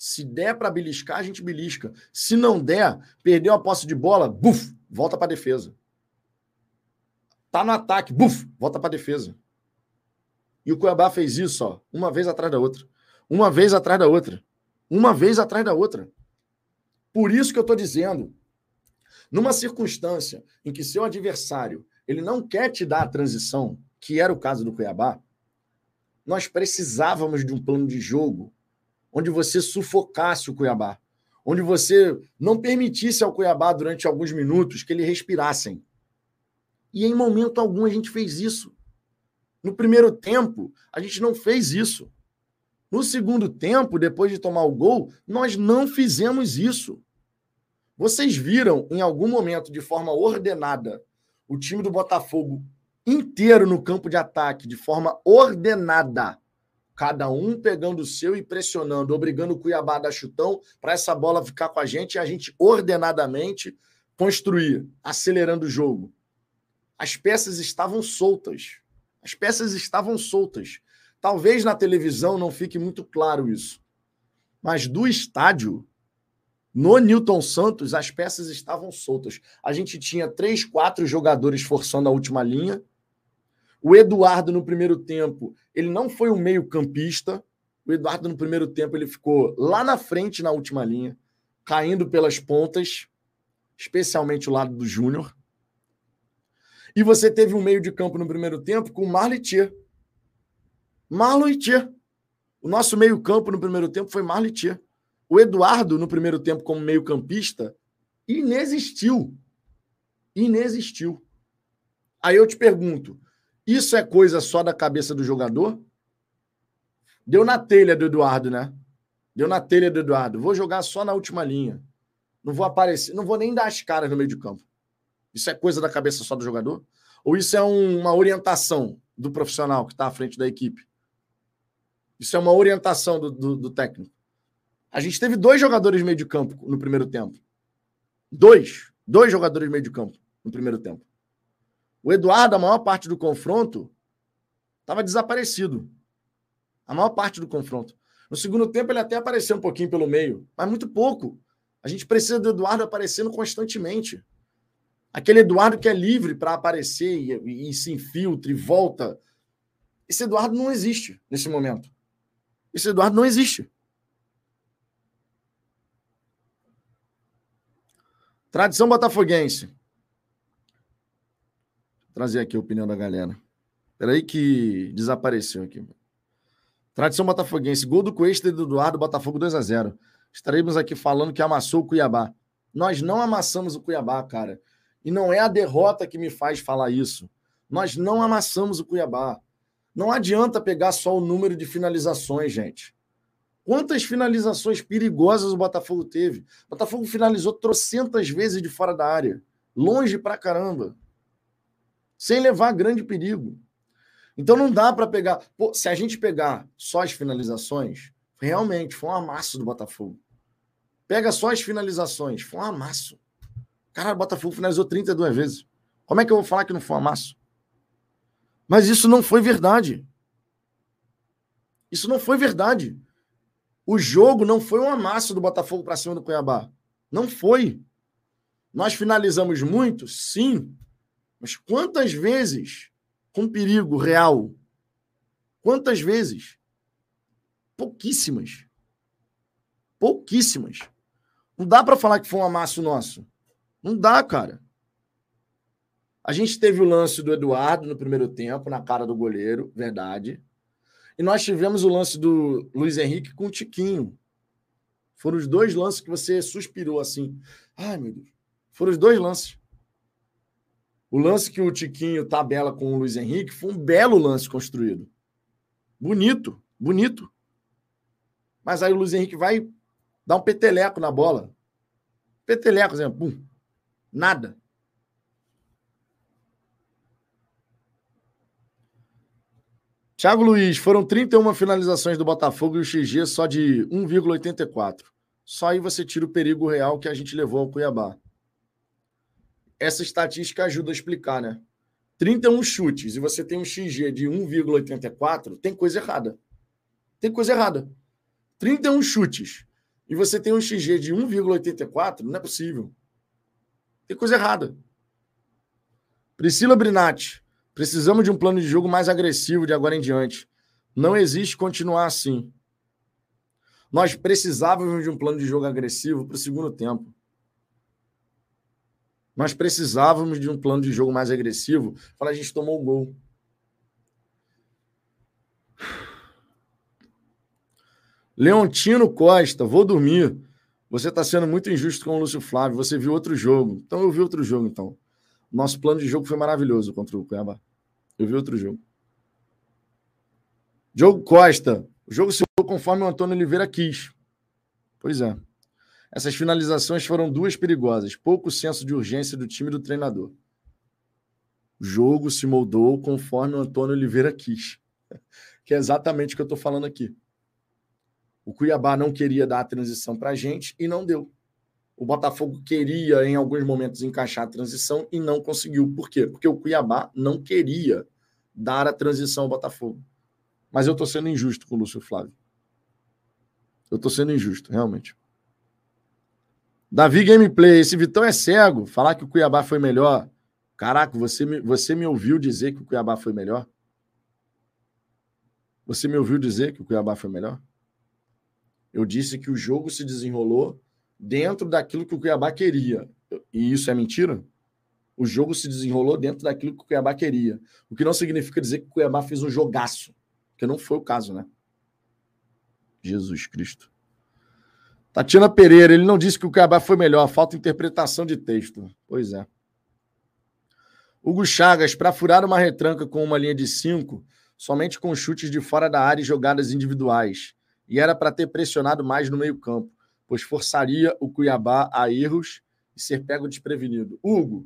Se der para beliscar, a gente belisca. Se não der, perdeu a posse de bola, buf, volta para defesa. Tá no ataque, buf, volta para defesa. E o Cuiabá fez isso, ó, uma vez atrás da outra. Uma vez atrás da outra. Uma vez atrás da outra. Por isso que eu estou dizendo, numa circunstância em que seu adversário ele não quer te dar a transição, que era o caso do Cuiabá, nós precisávamos de um plano de jogo onde você sufocasse o Cuiabá, onde você não permitisse ao Cuiabá durante alguns minutos que ele respirassem. E em momento algum a gente fez isso. No primeiro tempo, a gente não fez isso. No segundo tempo, depois de tomar o gol, nós não fizemos isso. Vocês viram em algum momento, de forma ordenada, o time do Botafogo inteiro no campo de ataque, de forma ordenada, cada um pegando o seu e pressionando, obrigando o Cuiabá a chutão para essa bola ficar com a gente e a gente ordenadamente construir, acelerando o jogo. As peças estavam soltas. As peças estavam soltas. Talvez na televisão não fique muito claro isso. Mas do estádio, no Newton Santos, as peças estavam soltas. A gente tinha três, quatro jogadores forçando a última linha. O Eduardo, no primeiro tempo, ele não foi um meio-campista. O Eduardo, no primeiro tempo, ele ficou lá na frente, na última linha, caindo pelas pontas, especialmente o lado do Júnior. E você teve um meio de campo no primeiro tempo com o. Marlon Thier. O nosso meio-campo no primeiro tempo foi Marlon Thier. O Eduardo, no primeiro tempo, como meio-campista, inexistiu. Inexistiu. Aí eu te pergunto: isso é coisa só da cabeça do jogador? Deu na telha do Eduardo, né? Deu na telha do Eduardo. Vou jogar só na última linha. Não vou aparecer, não vou nem dar as caras no meio de campo. Isso é coisa da cabeça só do jogador? Ou isso é um, uma orientação do profissional que está à frente da equipe? Isso é uma orientação do, do, do, técnico. A gente teve dois jogadores meio de campo no primeiro tempo. Dois. Dois jogadores meio de campo no primeiro tempo. O Eduardo, a maior parte do confronto, estava desaparecido. A maior parte do confronto. No segundo tempo, ele até apareceu um pouquinho pelo meio, mas muito pouco. A gente precisa do Eduardo aparecendo constantemente. Aquele Eduardo que é livre para aparecer e, e, se infiltra e volta. Esse Eduardo não existe nesse momento. Esse Eduardo não existe. Tradição botafoguense. Trazer aqui a opinião da galera. Peraí que desapareceu aqui. Tradição botafoguense. Gol do Cuesta e do Eduardo, Botafogo 2 a 0 Estaremos aqui falando que amassou o Cuiabá. Nós não amassamos o Cuiabá, cara. E não é a derrota que me faz falar isso. Nós não amassamos o Cuiabá. Não adianta pegar só o número de finalizações, gente. Quantas finalizações perigosas o Botafogo teve? O Botafogo finalizou trocentas vezes de fora da área. Longe pra caramba. Sem levar grande perigo. Então não dá para pegar. Pô, se a gente pegar só as finalizações, realmente foi um amasso do Botafogo. Pega só as finalizações, foi um amasso. Cara, o Botafogo finalizou 32 vezes. Como é que eu vou falar que não foi um amasso? Mas isso não foi verdade. Isso não foi verdade. O jogo não foi um amasso do Botafogo para cima do Cuiabá. Não foi. Nós finalizamos muito, sim. Mas quantas vezes com perigo real? Quantas vezes? Pouquíssimas. Pouquíssimas. Não dá para falar que foi um amasso nosso. Não dá, cara. A gente teve o lance do Eduardo no primeiro tempo, na cara do goleiro, verdade. E nós tivemos o lance do Luiz Henrique com o Tiquinho. Foram os dois lances que você suspirou assim. Ai, meu Deus. Foram os dois lances. O lance que o Tiquinho tabela com o Luiz Henrique foi um belo lance construído. Bonito, bonito. Mas aí o Luiz Henrique vai dar um peteleco na bola. Peteleco, exemplo, Nada. Thiago Luiz, foram 31 finalizações do Botafogo e o XG só de 1,84. Só aí você tira o perigo real que a gente levou ao Cuiabá. Essa estatística ajuda a explicar, né? 31 chutes e você tem um XG de 1,84, tem coisa errada. Tem coisa errada. 31 chutes. e você tem um XG de 1,84, não é possível. Tem coisa errada. Priscila Brinatti, precisamos de um plano de jogo mais agressivo de agora em diante. Não existe continuar assim. Nós precisávamos de um plano de jogo agressivo para o segundo tempo. Nós precisávamos de um plano de jogo mais agressivo quando a gente tomou o gol. Leontino Costa, vou dormir. Você está sendo muito injusto com o Lúcio Flávio. Você viu outro jogo. Então eu vi outro jogo, então. Nosso plano de jogo foi maravilhoso contra o Cuiabá. Eu vi outro jogo. Diogo Costa. O jogo se deu conforme o Antônio Oliveira quis. Pois é. Essas finalizações foram duas perigosas. Pouco senso de urgência do time do treinador. O jogo se moldou conforme o Antônio Oliveira quis. Que é exatamente o que eu estou falando aqui. O Cuiabá não queria dar a transição para a gente e não deu. O Botafogo queria, em alguns momentos, encaixar a transição e não conseguiu. Por quê? Porque o Cuiabá não queria dar a transição ao Botafogo. Mas eu estou sendo injusto com o Lúcio Flávio. Eu estou sendo injusto, realmente. Davi Gameplay, esse Vitão é cego. Falar que o Cuiabá foi melhor. Caraca, você me, você me ouviu dizer que o Cuiabá foi melhor? Você me ouviu dizer que o Cuiabá foi melhor? Eu disse que o jogo se desenrolou dentro daquilo que o Cuiabá queria. E isso é mentira? O jogo se desenrolou dentro daquilo que o Cuiabá queria. O que não significa dizer que o Cuiabá fez um jogaço, que não foi o caso, né? Jesus Cristo. Tatiana Pereira, ele não disse que o Cuiabá foi melhor, falta interpretação de texto. Pois é. Hugo Chagas, para furar uma retranca com uma linha de cinco, somente com chutes de fora da área e jogadas individuais. E era para ter pressionado mais no meio-campo, pois forçaria o Cuiabá a erros e ser pego desprevenido. Hugo,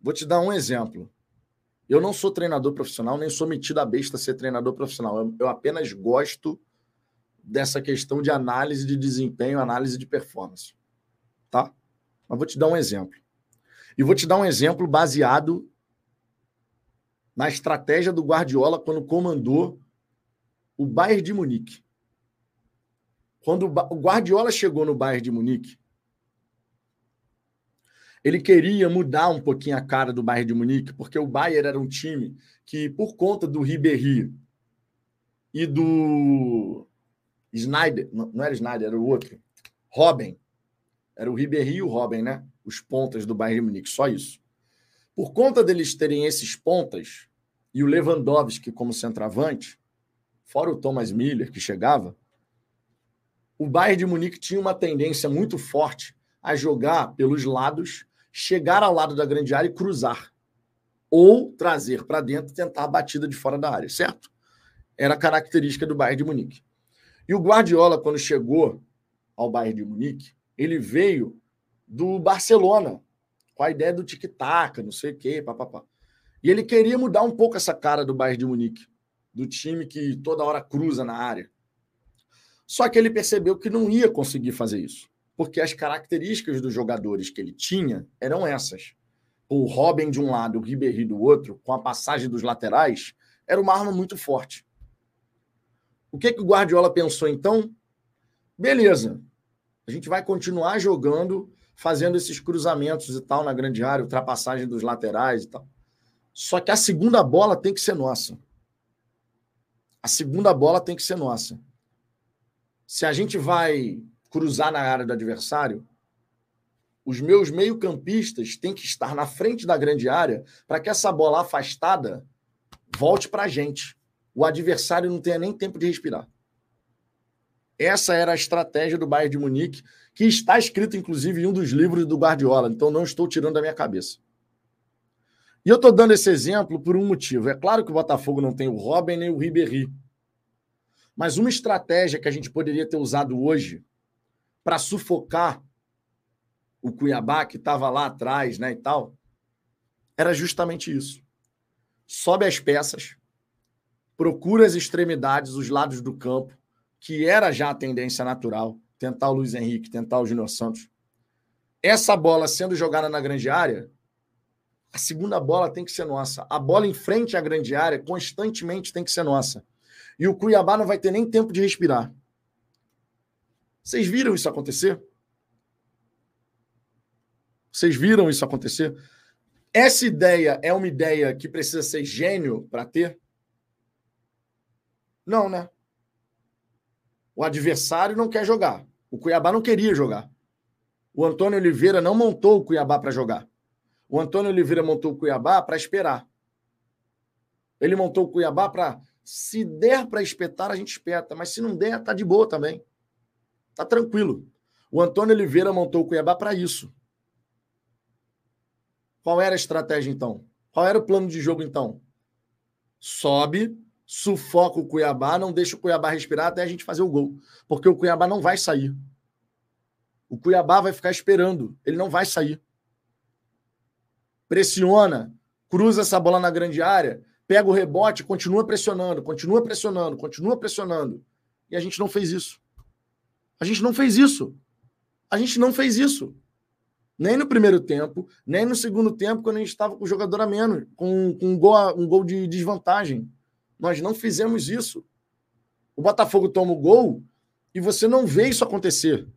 vou te dar um exemplo. Eu não sou treinador profissional, nem sou metido a besta ser treinador profissional. Eu apenas gosto dessa questão de análise de desempenho, análise de performance. Tá? Mas vou te dar um exemplo. E vou te dar um exemplo baseado na estratégia do Guardiola quando comandou o Bayern de Munique. Quando o Guardiola chegou no Bayern de Munique, ele queria mudar um pouquinho a cara do Bayern de Munique, porque o Bayern era um time que, por conta do Ribéry e do Snyder, não era Snyder, era o outro. Robin. Era o Ribéry e o Robin, né? Os pontas do Bayern de Munique, só isso. Por conta deles terem esses pontas e o Lewandowski como centroavante, fora o Thomas Miller que chegava, o Bayern de Munique tinha uma tendência muito forte a jogar pelos lados, chegar ao lado da grande área e cruzar. Ou trazer para dentro e tentar a batida de fora da área, certo? Era característica do Bayern de Munique. E o Guardiola, quando chegou ao Bayern de Munique, ele veio do Barcelona, com a ideia do tic-tac, não sei o quê, papapá. E ele queria mudar um pouco essa cara do Bayern de Munique, do time que toda hora cruza na área. Só que ele percebeu que não ia conseguir fazer isso, porque as características dos jogadores que ele tinha eram essas. O Robin de um lado, o Ribéry do outro, com a passagem dos laterais, era uma arma muito forte. O que, que o Guardiola pensou então? Beleza, a gente vai continuar jogando, fazendo esses cruzamentos e tal na grande área, ultrapassagem dos laterais e tal. Só que a segunda bola tem que ser nossa. A segunda bola tem que ser nossa. Se a gente vai cruzar na área do adversário, os meus meio-campistas têm que estar na frente da grande área para que essa bola afastada volte para a gente o adversário não tenha nem tempo de respirar. Essa era a estratégia do Bayern de Munique, que está escrito, inclusive, em um dos livros do Guardiola, então não estou tirando da minha cabeça. E eu estou dando esse exemplo por um motivo. É claro que o Botafogo não tem o Robin nem o Ribéry. Mas uma estratégia que a gente poderia ter usado hoje para sufocar o Cuiabá, que estava lá atrás né, e tal, era justamente isso. Sobe as peças, procura as extremidades, os lados do campo, que era já a tendência natural, tentar o Luiz Henrique, tentar o Júnior Santos. Essa bola sendo jogada na grande área, a segunda bola tem que ser nossa. A bola em frente à grande área constantemente tem que ser nossa. E o Cuiabá não vai ter nem tempo de respirar. Vocês viram isso acontecer? Vocês viram isso acontecer? Essa ideia é uma ideia que precisa ser gênio para ter? Não, né? O adversário não quer jogar. O Cuiabá não queria jogar. O Antônio Oliveira não montou o Cuiabá para jogar. O Antônio Oliveira montou o Cuiabá para esperar. Ele montou o Cuiabá para, se der para espetar, a gente espeta. Mas se não der, tá de boa também. Tá tranquilo. O Antônio Oliveira montou o Cuiabá para isso. Qual era a estratégia então? Qual era o plano de jogo então? Sobe, sufoca o Cuiabá, não deixa o Cuiabá respirar até a gente fazer o gol. Porque o Cuiabá não vai sair. O Cuiabá vai ficar esperando. Ele não vai sair. Pressiona, cruza essa bola na grande área, pega o rebote, continua pressionando, continua pressionando, continua pressionando. E a gente não fez isso. A gente não fez isso. A gente não fez isso. Nem no primeiro tempo, nem no segundo tempo, quando a gente estava com o jogador a menos, com, com um, gol, um gol de desvantagem. Nós não fizemos isso. O Botafogo toma o gol e você não vê isso acontecer.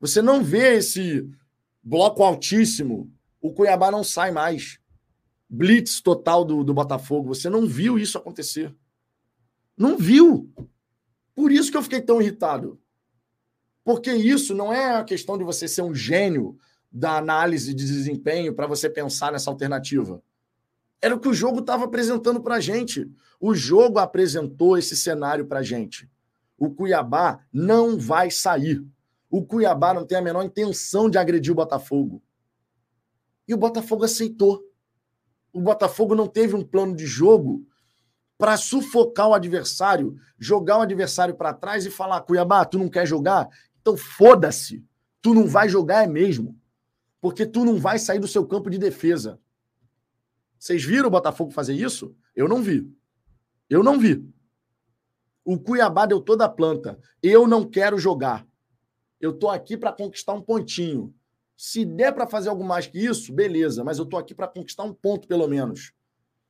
Você não vê esse bloco altíssimo. O Cuiabá não sai mais. Blitz total do, do Botafogo. Você não viu isso acontecer. Não viu. Por isso que eu fiquei tão irritado. Porque isso não é a questão de você ser um gênio da análise de desempenho para você pensar nessa alternativa. Era o que o jogo estava apresentando para a gente. O jogo apresentou esse cenário para a gente. O Cuiabá não vai sair. O Cuiabá não tem a menor intenção de agredir o Botafogo. E o Botafogo aceitou. O Botafogo não teve um plano de jogo para sufocar o adversário, jogar o adversário para trás e falar: Cuiabá, tu não quer jogar? Então foda-se. Tu não vai jogar é mesmo porque tu não vai sair do seu campo de defesa. Vocês viram o Botafogo fazer isso? Eu não vi. Eu não vi. O Cuiabá deu toda a planta. Eu não quero jogar. Eu tô aqui para conquistar um pontinho. Se der para fazer algo mais que isso, beleza, mas eu tô aqui para conquistar um ponto pelo menos.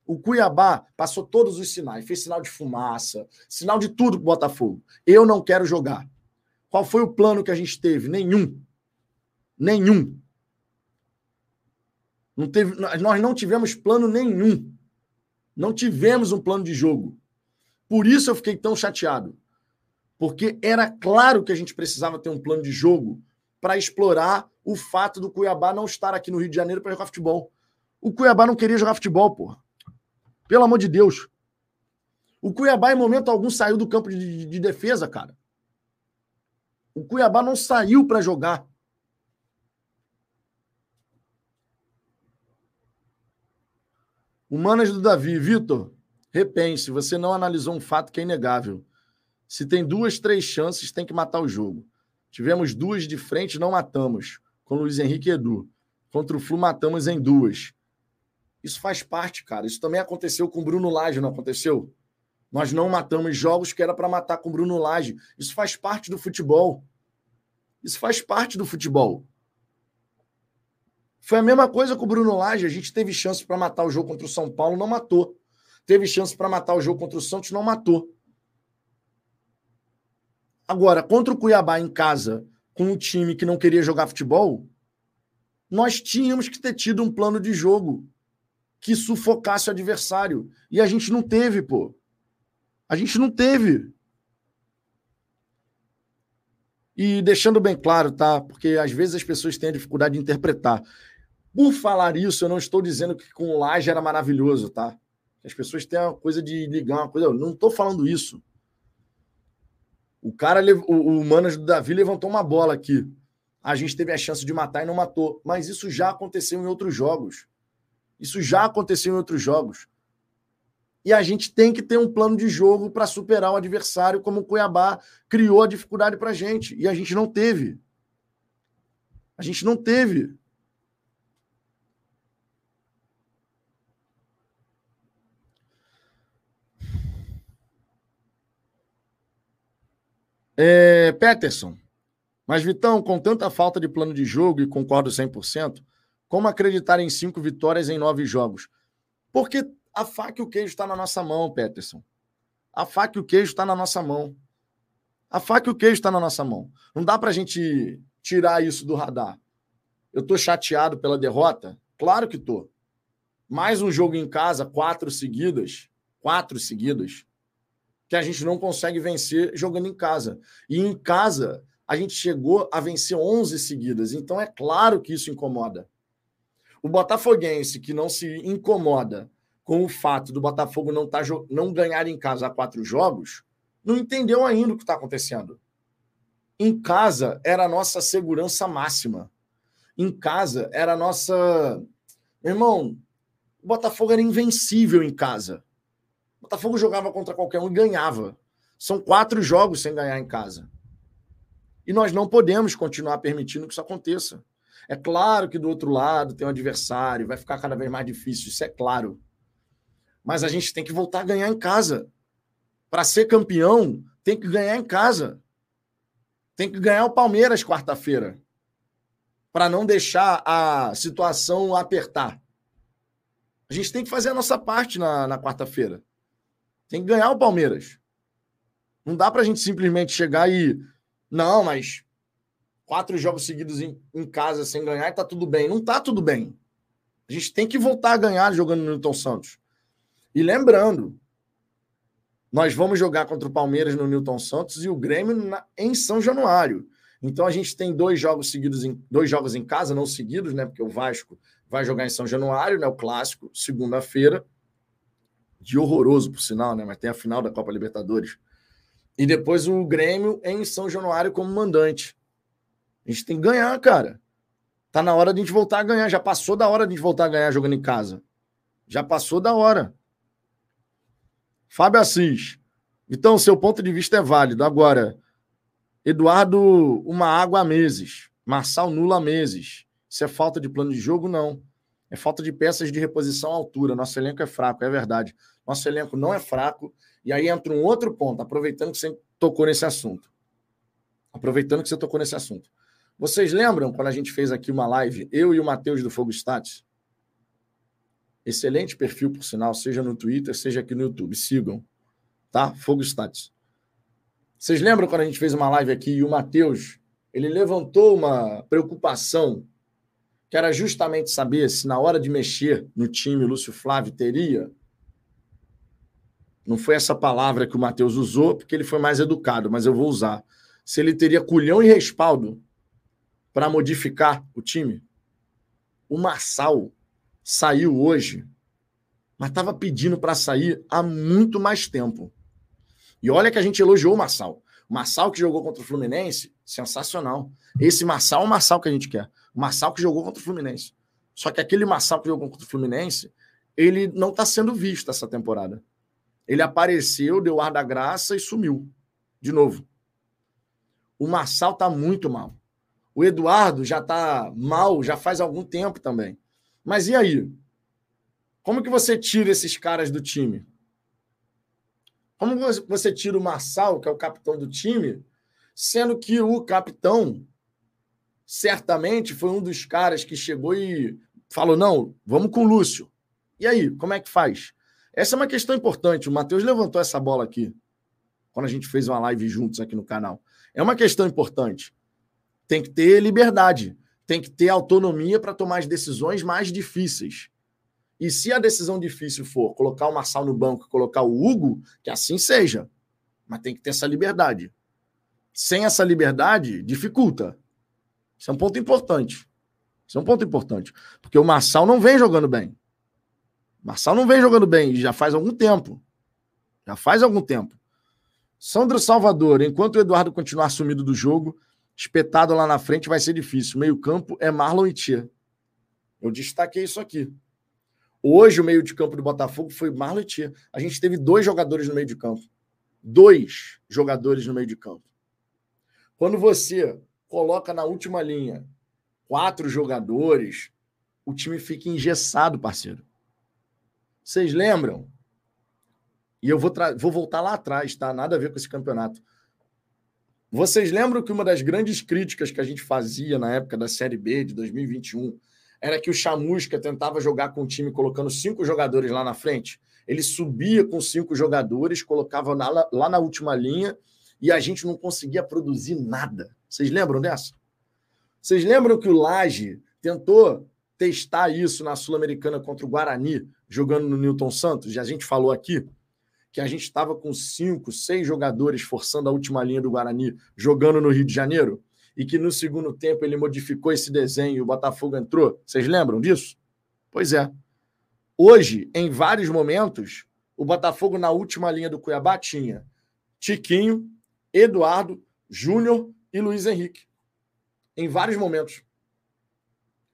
O Cuiabá passou todos os sinais, fez sinal de fumaça, sinal de tudo pro Botafogo. Eu não quero jogar. Qual foi o plano que a gente teve? Nenhum. Nenhum. Não teve, nós não tivemos plano nenhum. Não tivemos um plano de jogo. Por isso eu fiquei tão chateado. Porque era claro que a gente precisava ter um plano de jogo para explorar o fato do Cuiabá não estar aqui no Rio de Janeiro para jogar futebol. O Cuiabá não queria jogar futebol, porra. Pelo amor de Deus. O Cuiabá, em momento algum, saiu do campo de, de defesa, cara. O Cuiabá não saiu para jogar. Humanas do Davi, Vitor, repense, você não analisou um fato que é inegável. Se tem duas, três chances, tem que matar o jogo. Tivemos duas de frente, não matamos. Com Luiz Henrique e Edu. Contra o Flu, matamos em duas. Isso faz parte, cara. Isso também aconteceu com o Bruno Lage, não aconteceu? Nós não matamos jogos que era para matar com o Bruno Lage. Isso faz parte do futebol. Isso faz parte do futebol. Foi a mesma coisa com o Bruno Lage. A gente teve chance para matar o jogo contra o São Paulo, não matou. Teve chance para matar o jogo contra o Santos, não matou. Agora, contra o Cuiabá em casa, com um time que não queria jogar futebol, nós tínhamos que ter tido um plano de jogo que sufocasse o adversário. E a gente não teve, pô. A gente não teve. E deixando bem claro, tá? Porque às vezes as pessoas têm a dificuldade de interpretar. Por falar isso, eu não estou dizendo que com o Laje era maravilhoso, tá? As pessoas têm uma coisa de ligar uma coisa. Eu não estou falando isso. O cara, o, o Manas do Davi levantou uma bola aqui. A gente teve a chance de matar e não matou. Mas isso já aconteceu em outros jogos. Isso já aconteceu em outros jogos. E a gente tem que ter um plano de jogo para superar o adversário, como o Cuiabá criou a dificuldade para a gente. E a gente não teve. A gente não teve. É, Peterson. Mas, Vitão, com tanta falta de plano de jogo, e concordo 100%, como acreditar em cinco vitórias em nove jogos? Porque a faca e o queijo está na nossa mão, Peterson. A faca e o queijo está na nossa mão. A faca e o queijo está na nossa mão. Não dá para a gente tirar isso do radar. Eu estou chateado pela derrota? Claro que estou. Mais um jogo em casa, quatro seguidas, quatro seguidas, que a gente não consegue vencer jogando em casa. E em casa, a gente chegou a vencer 11 seguidas. Então é claro que isso incomoda. O Botafoguense que não se incomoda com o fato do Botafogo não, tá, não ganhar em casa há quatro jogos, não entendeu ainda o que está acontecendo. Em casa era a nossa segurança máxima. Em casa era a nossa. Irmão, o Botafogo era invencível em casa. Botafogo jogava contra qualquer um e ganhava. São quatro jogos sem ganhar em casa. E nós não podemos continuar permitindo que isso aconteça. É claro que do outro lado tem um adversário, vai ficar cada vez mais difícil, isso é claro. Mas a gente tem que voltar a ganhar em casa. Para ser campeão, tem que ganhar em casa. Tem que ganhar o Palmeiras quarta-feira. Para não deixar a situação apertar. A gente tem que fazer a nossa parte na, na quarta-feira. Tem que ganhar o Palmeiras. Não dá para a gente simplesmente chegar e. Não, mas quatro jogos seguidos em, em casa sem ganhar e tá tudo bem. Não tá tudo bem. A gente tem que voltar a ganhar jogando no Newton Santos. E lembrando, nós vamos jogar contra o Palmeiras no Newton Santos e o Grêmio na, em São Januário. Então a gente tem dois jogos seguidos em dois jogos em casa, não seguidos, né? Porque o Vasco vai jogar em São Januário, né? O clássico, segunda-feira. De horroroso, por sinal, né? Mas tem a final da Copa Libertadores. E depois o Grêmio em São Januário como mandante. A gente tem que ganhar, cara. Tá na hora de a gente voltar a ganhar. Já passou da hora de a gente voltar a ganhar jogando em casa. Já passou da hora. Fábio Assis. Então, seu ponto de vista é válido. Agora, Eduardo, uma água há meses. Marçal nula há meses. Isso é falta de plano de jogo? Não. É falta de peças de reposição à altura. Nosso elenco é fraco, é verdade. Nosso elenco não é fraco. E aí entra um outro ponto, aproveitando que você tocou nesse assunto. Aproveitando que você tocou nesse assunto. Vocês lembram quando a gente fez aqui uma live, eu e o Matheus do Fogo Stats? Excelente perfil, por sinal, seja no Twitter, seja aqui no YouTube. Sigam, tá? Fogo Stats. Vocês lembram quando a gente fez uma live aqui e o Matheus, ele levantou uma preocupação que era justamente saber se na hora de mexer no time Lúcio Flávio teria não foi essa palavra que o Matheus usou, porque ele foi mais educado, mas eu vou usar. Se ele teria culhão e respaldo para modificar o time. O Marçal saiu hoje, mas estava pedindo para sair há muito mais tempo. E olha que a gente elogiou o Marçal. O Marçal que jogou contra o Fluminense, sensacional. Esse Marçal é o Marçal que a gente quer. O Marçal que jogou contra o Fluminense. Só que aquele Marçal que jogou contra o Fluminense, ele não está sendo visto essa temporada. Ele apareceu, deu ar da graça e sumiu. De novo. O Marçal está muito mal. O Eduardo já está mal, já faz algum tempo também. Mas e aí? Como que você tira esses caras do time? Como você tira o Marçal, que é o capitão do time, sendo que o capitão certamente foi um dos caras que chegou e falou: não, vamos com o Lúcio. E aí, como é que faz? Essa é uma questão importante. O Matheus levantou essa bola aqui, quando a gente fez uma live juntos aqui no canal. É uma questão importante. Tem que ter liberdade tem que ter autonomia para tomar as decisões mais difíceis. E se a decisão difícil for colocar o Marçal no banco e colocar o Hugo, que assim seja. Mas tem que ter essa liberdade. Sem essa liberdade, dificulta. Isso é um ponto importante. Isso é um ponto importante. Porque o Marçal não vem jogando bem. O Marçal não vem jogando bem, já faz algum tempo. Já faz algum tempo. Sandro Salvador, enquanto o Eduardo continuar sumido do jogo, espetado lá na frente vai ser difícil. Meio-campo é Marlon e Tia. Eu destaquei isso aqui. Hoje, o meio de campo do Botafogo foi Marlon e Tia. A gente teve dois jogadores no meio de campo. Dois jogadores no meio de campo. Quando você coloca na última linha quatro jogadores, o time fica engessado, parceiro. Vocês lembram? E eu vou, vou voltar lá atrás, tá? Nada a ver com esse campeonato. Vocês lembram que uma das grandes críticas que a gente fazia na época da Série B de 2021 era que o Chamusca tentava jogar com o time colocando cinco jogadores lá na frente? Ele subia com cinco jogadores, colocava lá na última linha e a gente não conseguia produzir nada. Vocês lembram dessa? Vocês lembram que o Laje tentou testar isso na Sul-Americana contra o Guarani, jogando no Newton Santos? Já a gente falou aqui que a gente estava com cinco, seis jogadores forçando a última linha do Guarani, jogando no Rio de Janeiro, e que no segundo tempo ele modificou esse desenho e o Botafogo entrou. Vocês lembram disso? Pois é. Hoje, em vários momentos, o Botafogo na última linha do Cuiabá tinha Tiquinho, Eduardo, Júnior e Luiz Henrique. Em vários momentos.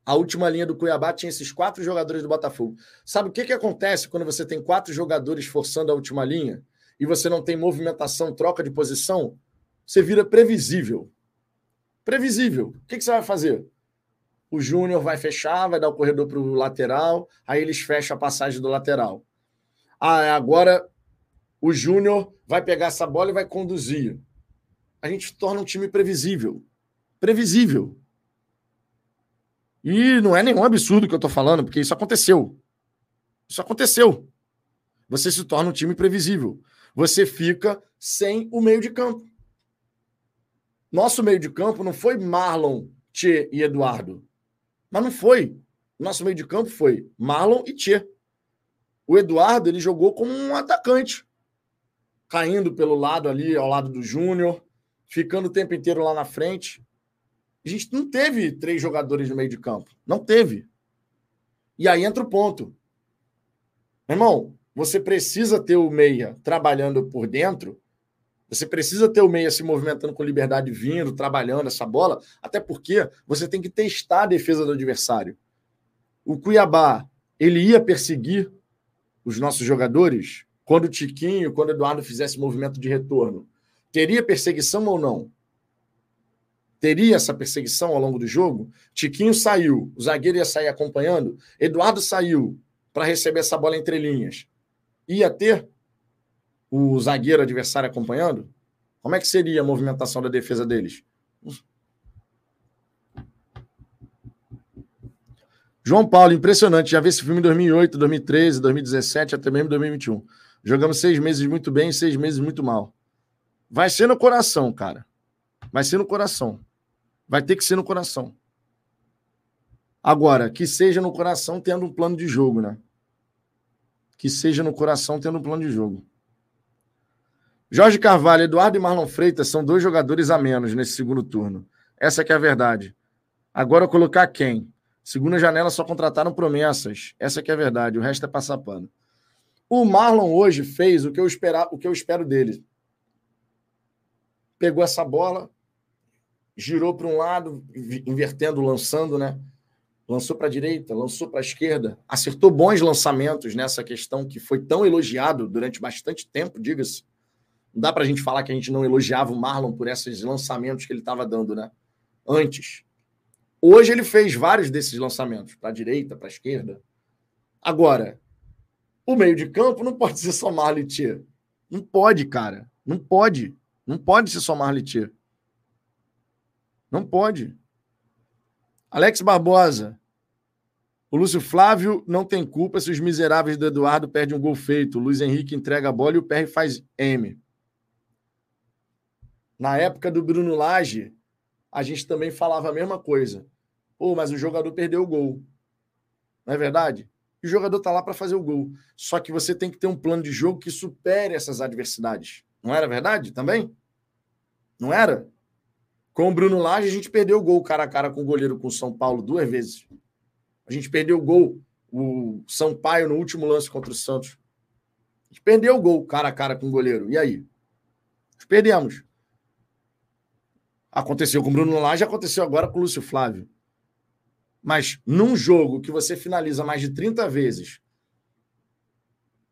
A última linha do Cuiabá tinha esses quatro jogadores do Botafogo. Sabe o que, que acontece quando você tem quatro jogadores forçando a última linha e você não tem movimentação, troca de posição? Você vira previsível. Previsível. O que, que você vai fazer? O Júnior vai fechar, vai dar o corredor para o lateral, aí eles fecham a passagem do lateral. Ah, agora o Júnior vai pegar essa bola e vai conduzir. A gente torna um time previsível. Previsível. E não é nenhum absurdo que eu estou falando, porque isso aconteceu. Isso aconteceu. Você se torna um time previsível. Você fica sem o meio de campo. Nosso meio de campo não foi Marlon, Tchê e Eduardo. Mas não foi. Nosso meio de campo foi Marlon e Tchê. O Eduardo ele jogou como um atacante, caindo pelo lado ali, ao lado do Júnior, ficando o tempo inteiro lá na frente. A gente não teve três jogadores no meio de campo. Não teve. E aí entra o ponto. Meu irmão, você precisa ter o meia trabalhando por dentro. Você precisa ter o meia se movimentando com liberdade, vindo, trabalhando essa bola, até porque você tem que testar a defesa do adversário. O Cuiabá, ele ia perseguir os nossos jogadores quando o Tiquinho, quando o Eduardo fizesse movimento de retorno. Teria perseguição ou não? teria essa perseguição ao longo do jogo. Tiquinho saiu, o zagueiro ia sair acompanhando. Eduardo saiu para receber essa bola entre linhas. Ia ter o zagueiro adversário acompanhando? Como é que seria a movimentação da defesa deles? João Paulo, impressionante. Já vi esse filme em 2008, 2013, 2017, até mesmo 2021. Jogamos seis meses muito bem e seis meses muito mal. Vai ser no coração, cara. Vai ser no coração. Vai ter que ser no coração. Agora, que seja no coração tendo um plano de jogo, né? Que seja no coração tendo um plano de jogo. Jorge Carvalho, Eduardo e Marlon Freitas são dois jogadores a menos nesse segundo turno. Essa que é a verdade. Agora colocar quem? Segunda janela só contrataram promessas. Essa que é a verdade. O resto é passar pano. O Marlon hoje fez o que eu, esperar, o que eu espero dele. Pegou essa bola, girou para um lado, invertendo, lançando, né? Lançou para a direita, lançou para a esquerda, acertou bons lançamentos nessa questão que foi tão elogiado durante bastante tempo, diga-se. Não dá para a gente falar que a gente não elogiava o Marlon por esses lançamentos que ele estava dando, né? Antes. Hoje ele fez vários desses lançamentos, para a direita, para a esquerda. Agora, o meio de campo não pode ser só Marlitier. Não pode, cara. Não pode. Não pode ser só Marlitier. Não pode. Alex Barbosa. O Lúcio Flávio não tem culpa se os miseráveis do Eduardo perdem um gol feito. O Luiz Henrique entrega a bola e o PR faz M. Na época do Bruno Lage, a gente também falava a mesma coisa. Pô, mas o jogador perdeu o gol. Não é verdade? O jogador tá lá para fazer o gol. Só que você tem que ter um plano de jogo que supere essas adversidades. Não era verdade também? Não era? Com o Bruno Lage, a gente perdeu o gol cara a cara com o goleiro com o São Paulo duas vezes. A gente perdeu o gol, o Sampaio, no último lance contra o Santos. A gente perdeu o gol cara a cara com o goleiro. E aí? Perdemos. Aconteceu com o Bruno Lage, aconteceu agora com o Lúcio Flávio. Mas num jogo que você finaliza mais de 30 vezes,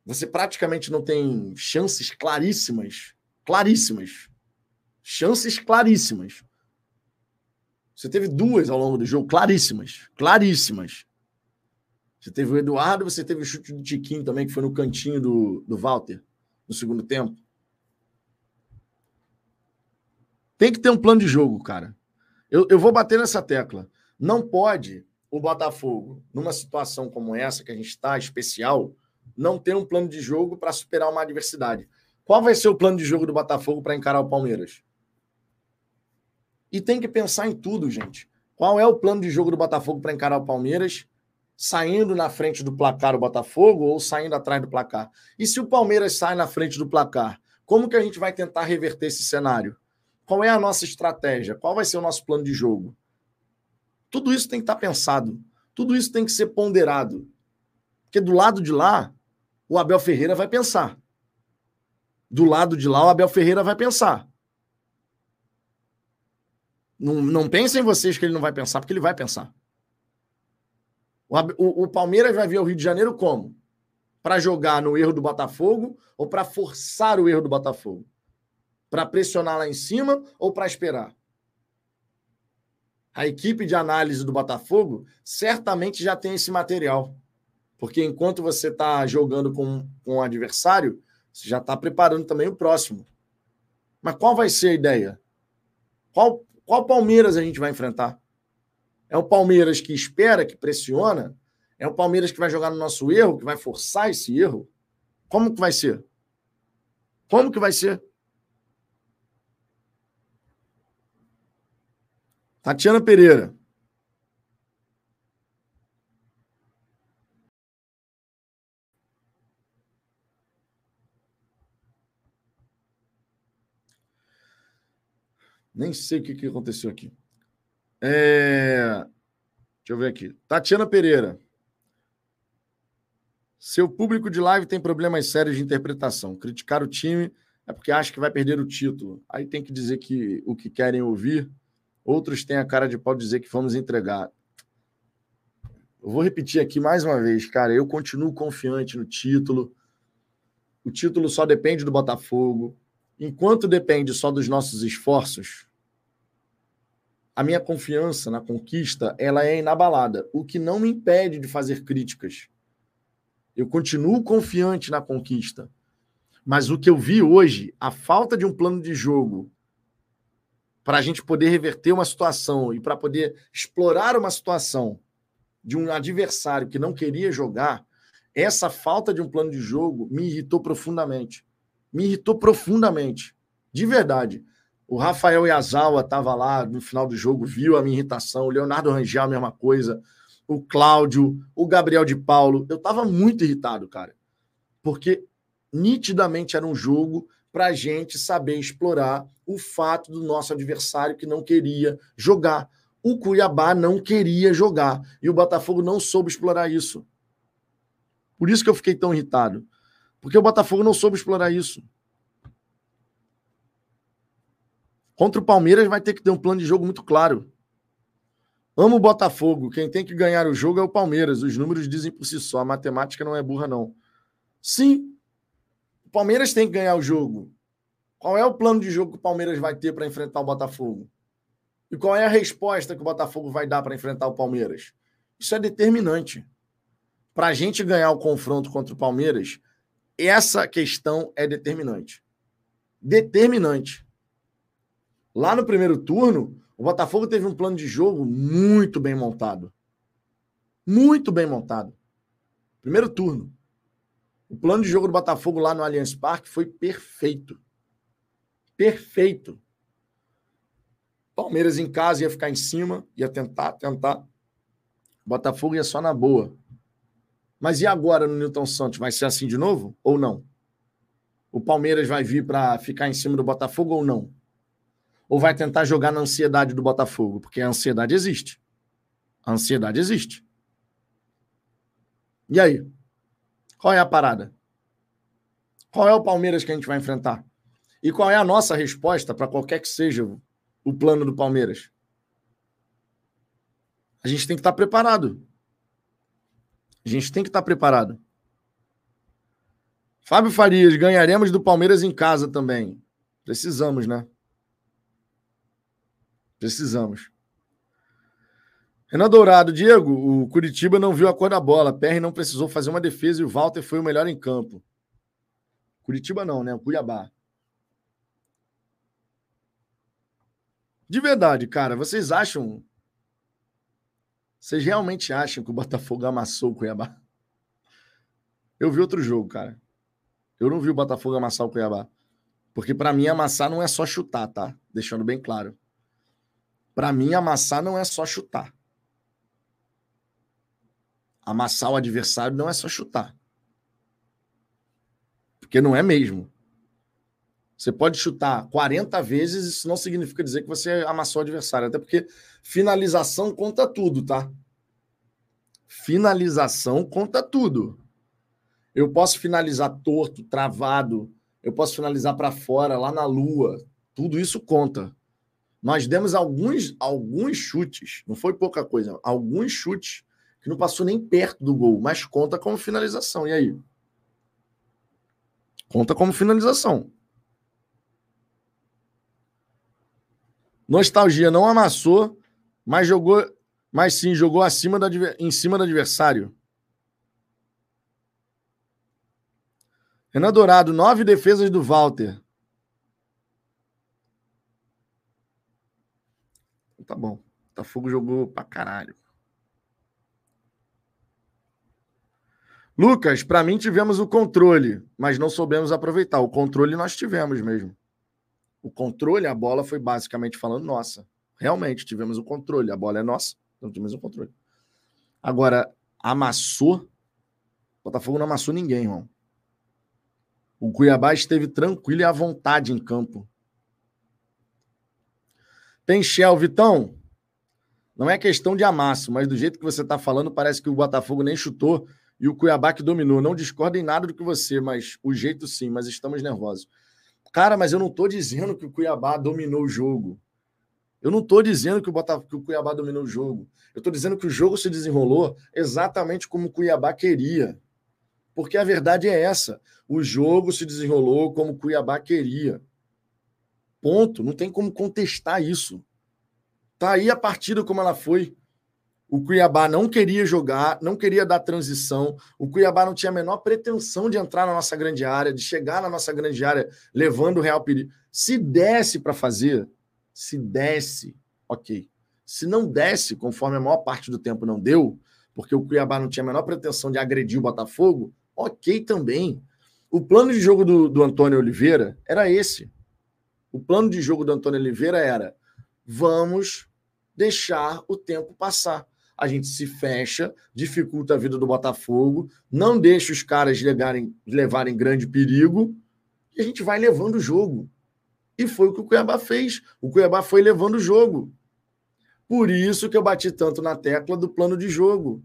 você praticamente não tem chances claríssimas, claríssimas, chances claríssimas você teve duas ao longo do jogo, claríssimas. Claríssimas. Você teve o Eduardo, você teve o chute do Tiquinho também, que foi no cantinho do, do Walter, no segundo tempo. Tem que ter um plano de jogo, cara. Eu, eu vou bater nessa tecla. Não pode o Botafogo, numa situação como essa que a gente está, especial, não ter um plano de jogo para superar uma adversidade. Qual vai ser o plano de jogo do Botafogo para encarar o Palmeiras? E tem que pensar em tudo, gente. Qual é o plano de jogo do Botafogo para encarar o Palmeiras? Saindo na frente do placar o Botafogo ou saindo atrás do placar? E se o Palmeiras sai na frente do placar, como que a gente vai tentar reverter esse cenário? Qual é a nossa estratégia? Qual vai ser o nosso plano de jogo? Tudo isso tem que estar pensado. Tudo isso tem que ser ponderado. Porque do lado de lá, o Abel Ferreira vai pensar. Do lado de lá, o Abel Ferreira vai pensar. Não, não pensem vocês que ele não vai pensar, porque ele vai pensar. O, o, o Palmeiras vai vir ao Rio de Janeiro como? Para jogar no erro do Botafogo ou para forçar o erro do Botafogo? Para pressionar lá em cima ou para esperar? A equipe de análise do Botafogo certamente já tem esse material. Porque enquanto você está jogando com, com o adversário, você já está preparando também o próximo. Mas qual vai ser a ideia? Qual, qual Palmeiras a gente vai enfrentar? É o Palmeiras que espera, que pressiona? É o Palmeiras que vai jogar no nosso erro, que vai forçar esse erro? Como que vai ser? Como que vai ser? Tatiana Pereira. Nem sei o que, que aconteceu aqui. É... Deixa eu ver aqui. Tatiana Pereira. Seu público de live tem problemas sérios de interpretação. Criticar o time é porque acha que vai perder o título. Aí tem que dizer que o que querem ouvir. Outros têm a cara de pau dizer que vamos entregar. Eu vou repetir aqui mais uma vez, cara. Eu continuo confiante no título. O título só depende do Botafogo enquanto depende só dos nossos esforços, a minha confiança na conquista ela é inabalada, o que não me impede de fazer críticas. Eu continuo confiante na conquista. Mas o que eu vi hoje, a falta de um plano de jogo para a gente poder reverter uma situação e para poder explorar uma situação de um adversário que não queria jogar, essa falta de um plano de jogo me irritou profundamente me irritou profundamente. De verdade. O Rafael Yazawa estava lá no final do jogo, viu a minha irritação. O Leonardo Rangel, a mesma coisa. O Cláudio, o Gabriel de Paulo. Eu estava muito irritado, cara. Porque nitidamente era um jogo para a gente saber explorar o fato do nosso adversário que não queria jogar. O Cuiabá não queria jogar. E o Botafogo não soube explorar isso. Por isso que eu fiquei tão irritado. Porque o Botafogo não soube explorar isso. Contra o Palmeiras vai ter que ter um plano de jogo muito claro. Amo o Botafogo. Quem tem que ganhar o jogo é o Palmeiras. Os números dizem por si só. A matemática não é burra, não. Sim, o Palmeiras tem que ganhar o jogo. Qual é o plano de jogo que o Palmeiras vai ter para enfrentar o Botafogo? E qual é a resposta que o Botafogo vai dar para enfrentar o Palmeiras? Isso é determinante. Para a gente ganhar o confronto contra o Palmeiras, essa questão é determinante. Determinante. Lá no primeiro turno, o Botafogo teve um plano de jogo muito bem montado. Muito bem montado. Primeiro turno. O plano de jogo do Botafogo lá no Allianz Parque foi perfeito. Perfeito. Palmeiras em casa ia ficar em cima, ia tentar, tentar. Botafogo ia só na boa. Mas e agora no Newton Santos? Vai ser assim de novo ou não? O Palmeiras vai vir para ficar em cima do Botafogo ou não? Ou vai tentar jogar na ansiedade do Botafogo? Porque a ansiedade existe. A ansiedade existe. E aí? Qual é a parada? Qual é o Palmeiras que a gente vai enfrentar? E qual é a nossa resposta para qualquer que seja o plano do Palmeiras? A gente tem que estar preparado. A gente tem que estar preparado. Fábio Farias, ganharemos do Palmeiras em casa também. Precisamos, né? Precisamos. Renan Dourado, Diego, o Curitiba não viu a cor da bola. PR não precisou fazer uma defesa e o Walter foi o melhor em campo. Curitiba não, né? O Cuiabá. De verdade, cara, vocês acham vocês realmente acham que o Botafogo amassou o Cuiabá? Eu vi outro jogo, cara. Eu não vi o Botafogo amassar o Cuiabá. Porque para mim amassar não é só chutar, tá? Deixando bem claro. Para mim amassar não é só chutar. Amassar o adversário não é só chutar. Porque não é mesmo. Você pode chutar 40 vezes, isso não significa dizer que você amassou o adversário. Até porque finalização conta tudo, tá? Finalização conta tudo. Eu posso finalizar torto, travado, eu posso finalizar para fora, lá na lua. Tudo isso conta. Nós demos alguns, alguns chutes, não foi pouca coisa, alguns chutes que não passou nem perto do gol, mas conta como finalização. E aí? Conta como finalização. Nostalgia não amassou, mas jogou, mas sim jogou acima da, em cima do adversário. Renan Dourado, nove defesas do Walter. Tá bom. Botafogo jogou pra caralho. Lucas, para mim tivemos o controle, mas não soubemos aproveitar. O controle nós tivemos mesmo. O controle, a bola foi basicamente falando nossa. Realmente tivemos o controle. A bola é nossa, não tivemos o controle. Agora, amassou. O Botafogo não amassou ninguém, irmão. O Cuiabá esteve tranquilo e à vontade em campo. Tem Shell, Vitão. Não é questão de amasso, mas do jeito que você está falando, parece que o Botafogo nem chutou e o Cuiabá que dominou. Não discordo em nada do que você, mas o jeito sim, mas estamos nervosos. Cara, mas eu não estou dizendo que o Cuiabá dominou o jogo. Eu não estou dizendo que o, Botafogo, que o Cuiabá dominou o jogo. Eu estou dizendo que o jogo se desenrolou exatamente como o Cuiabá queria. Porque a verdade é essa. O jogo se desenrolou como o Cuiabá queria. Ponto. Não tem como contestar isso. Tá aí a partida como ela foi. O Cuiabá não queria jogar, não queria dar transição. O Cuiabá não tinha a menor pretensão de entrar na nossa grande área, de chegar na nossa grande área levando o real perigo. Se desse para fazer, se desse, ok. Se não desse, conforme a maior parte do tempo não deu, porque o Cuiabá não tinha a menor pretensão de agredir o Botafogo, ok também. O plano de jogo do, do Antônio Oliveira era esse. O plano de jogo do Antônio Oliveira era: vamos deixar o tempo passar a gente se fecha, dificulta a vida do Botafogo, não deixa os caras levarem, levarem grande perigo e a gente vai levando o jogo. E foi o que o Cuiabá fez. O Cuiabá foi levando o jogo. Por isso que eu bati tanto na tecla do plano de jogo.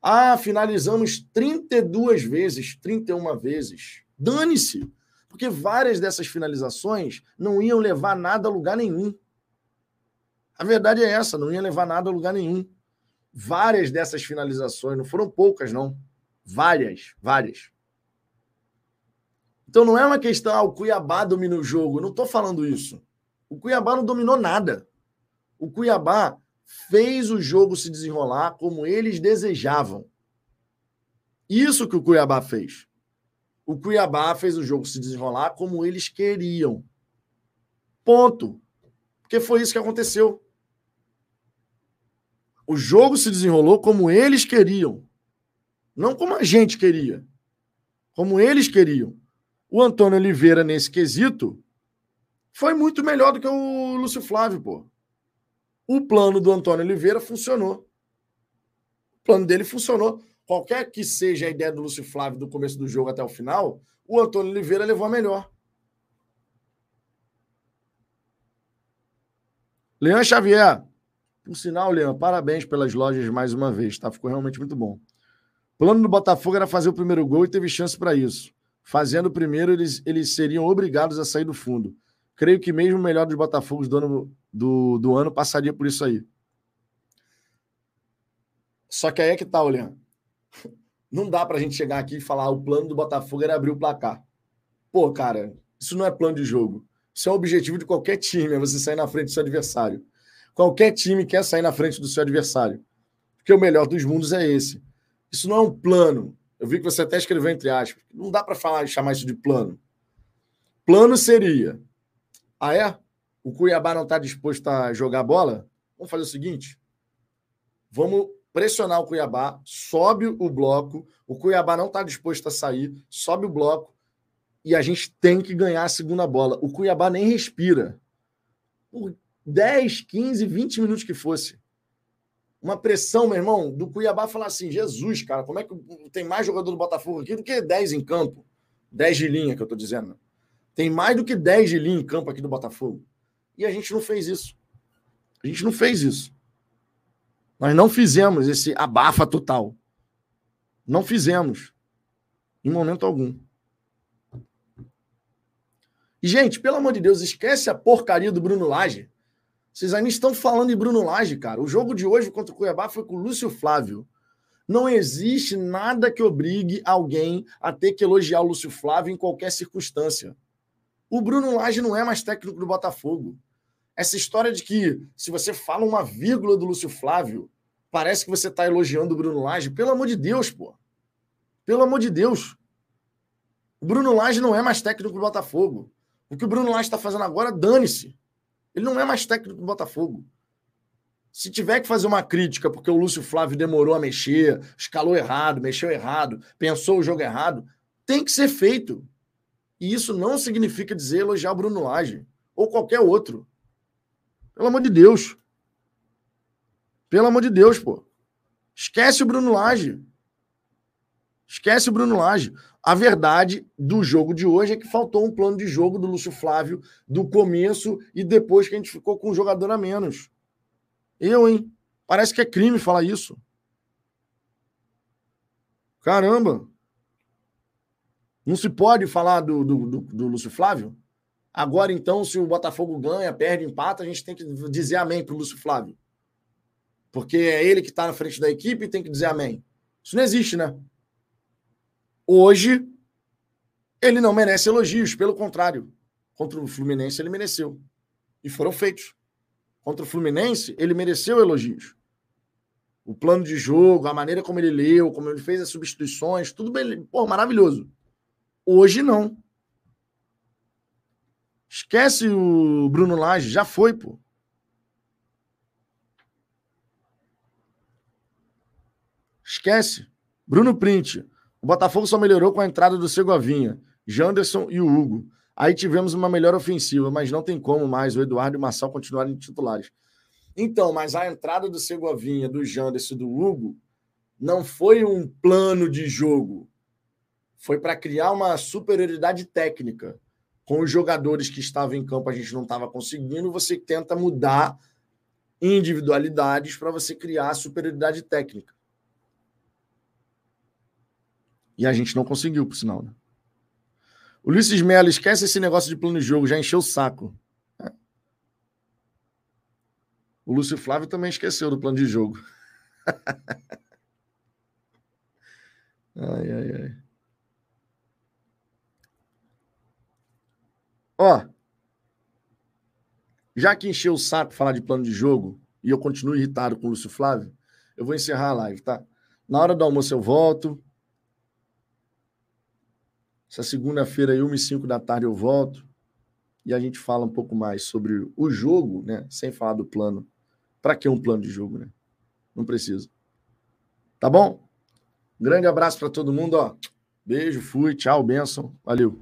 Ah, finalizamos 32 vezes, 31 vezes. Dane-se! Porque várias dessas finalizações não iam levar nada a lugar nenhum. A verdade é essa, não ia levar nada a lugar nenhum várias dessas finalizações, não foram poucas, não. Várias, várias. Então não é uma questão, ah, o Cuiabá domina o jogo. Eu não estou falando isso. O Cuiabá não dominou nada. O Cuiabá fez o jogo se desenrolar como eles desejavam. Isso que o Cuiabá fez. O Cuiabá fez o jogo se desenrolar como eles queriam. Ponto. Porque foi isso que aconteceu. O jogo se desenrolou como eles queriam, não como a gente queria, como eles queriam. O Antônio Oliveira, nesse quesito, foi muito melhor do que o Lúcio Flávio, pô. O plano do Antônio Oliveira funcionou. O plano dele funcionou. Qualquer que seja a ideia do Lúcio Flávio do começo do jogo até o final, o Antônio Oliveira levou a melhor. Leandro Xavier, por sinal, Leandro, parabéns pelas lojas mais uma vez, tá? Ficou realmente muito bom. O plano do Botafogo era fazer o primeiro gol e teve chance para isso. Fazendo o primeiro, eles, eles seriam obrigados a sair do fundo. Creio que mesmo o melhor dos Botafogos do ano, do, do ano passaria por isso aí. Só que aí é que tá, Leandro. Não dá pra gente chegar aqui e falar ah, o plano do Botafogo era abrir o placar. Pô, cara, isso não é plano de jogo. Isso é o objetivo de qualquer time, é você sair na frente do seu adversário. Qualquer time quer sair na frente do seu adversário. Porque o melhor dos mundos é esse. Isso não é um plano. Eu vi que você até escreveu entre aspas. Não dá para falar chamar isso de plano. Plano seria: ah, é? O Cuiabá não está disposto a jogar bola? Vamos fazer o seguinte: vamos pressionar o Cuiabá, sobe o bloco. O Cuiabá não está disposto a sair, sobe o bloco. E a gente tem que ganhar a segunda bola. O Cuiabá nem respira. Por 10, 15, 20 minutos que fosse. Uma pressão, meu irmão, do Cuiabá falar assim: Jesus, cara, como é que tem mais jogador do Botafogo aqui do que 10 em campo? 10 de linha que eu tô dizendo. Tem mais do que 10 de linha em campo aqui do Botafogo. E a gente não fez isso. A gente não fez isso. Nós não fizemos esse abafa total. Não fizemos. Em momento algum. E, gente, pelo amor de Deus, esquece a porcaria do Bruno Lage. Vocês ainda estão falando em Bruno Lage, cara. O jogo de hoje contra o Cuiabá foi com o Lúcio Flávio. Não existe nada que obrigue alguém a ter que elogiar o Lúcio Flávio em qualquer circunstância. O Bruno Lage não é mais técnico do Botafogo. Essa história de que se você fala uma vírgula do Lúcio Flávio, parece que você está elogiando o Bruno Lage. Pelo amor de Deus, pô. Pelo amor de Deus. O Bruno Lage não é mais técnico do Botafogo. O que o Bruno Lage está fazendo agora, dane-se. Ele não é mais técnico do Botafogo. Se tiver que fazer uma crítica porque o Lúcio Flávio demorou a mexer, escalou errado, mexeu errado, pensou o jogo errado, tem que ser feito. E isso não significa dizer elogiar Bruno Lage ou qualquer outro. Pelo amor de Deus. Pelo amor de Deus, pô. Esquece o Bruno Lage. Esquece o Bruno Lage. A verdade do jogo de hoje é que faltou um plano de jogo do Lúcio Flávio do começo e depois que a gente ficou com um jogador a menos. Eu, hein? Parece que é crime falar isso. Caramba! Não se pode falar do, do, do, do Lúcio Flávio? Agora, então, se o Botafogo ganha, perde, empata, a gente tem que dizer amém para o Lúcio Flávio. Porque é ele que está na frente da equipe e tem que dizer amém. Isso não existe, né? Hoje, ele não merece elogios, pelo contrário. Contra o Fluminense, ele mereceu. E foram feitos. Contra o Fluminense, ele mereceu elogios. O plano de jogo, a maneira como ele leu, como ele fez as substituições, tudo bem. Pô, maravilhoso. Hoje não. Esquece o Bruno Lage, já foi, pô. Esquece. Bruno Print. O Botafogo só melhorou com a entrada do Segovinha, Janderson e o Hugo. Aí tivemos uma melhor ofensiva, mas não tem como mais o Eduardo e o Marçal continuarem titulares. Então, mas a entrada do Segovinha, do Janderson e do Hugo não foi um plano de jogo. Foi para criar uma superioridade técnica. Com os jogadores que estavam em campo, a gente não estava conseguindo. Você tenta mudar individualidades para você criar superioridade técnica. E a gente não conseguiu, por sinal. Né? Ulisses Melo, esquece esse negócio de plano de jogo, já encheu o saco. É. O Lúcio Flávio também esqueceu do plano de jogo. ai, ai, ai. Ó, já que encheu o saco falar de plano de jogo e eu continuo irritado com o Lúcio Flávio, eu vou encerrar a live, tá? Na hora do almoço eu volto. Essa segunda-feira, 1 e 5 da tarde, eu volto e a gente fala um pouco mais sobre o jogo, né? Sem falar do plano. Para que um plano de jogo, né? Não precisa. Tá bom? Grande abraço para todo mundo, ó. Beijo, fui, tchau, benção. Valeu.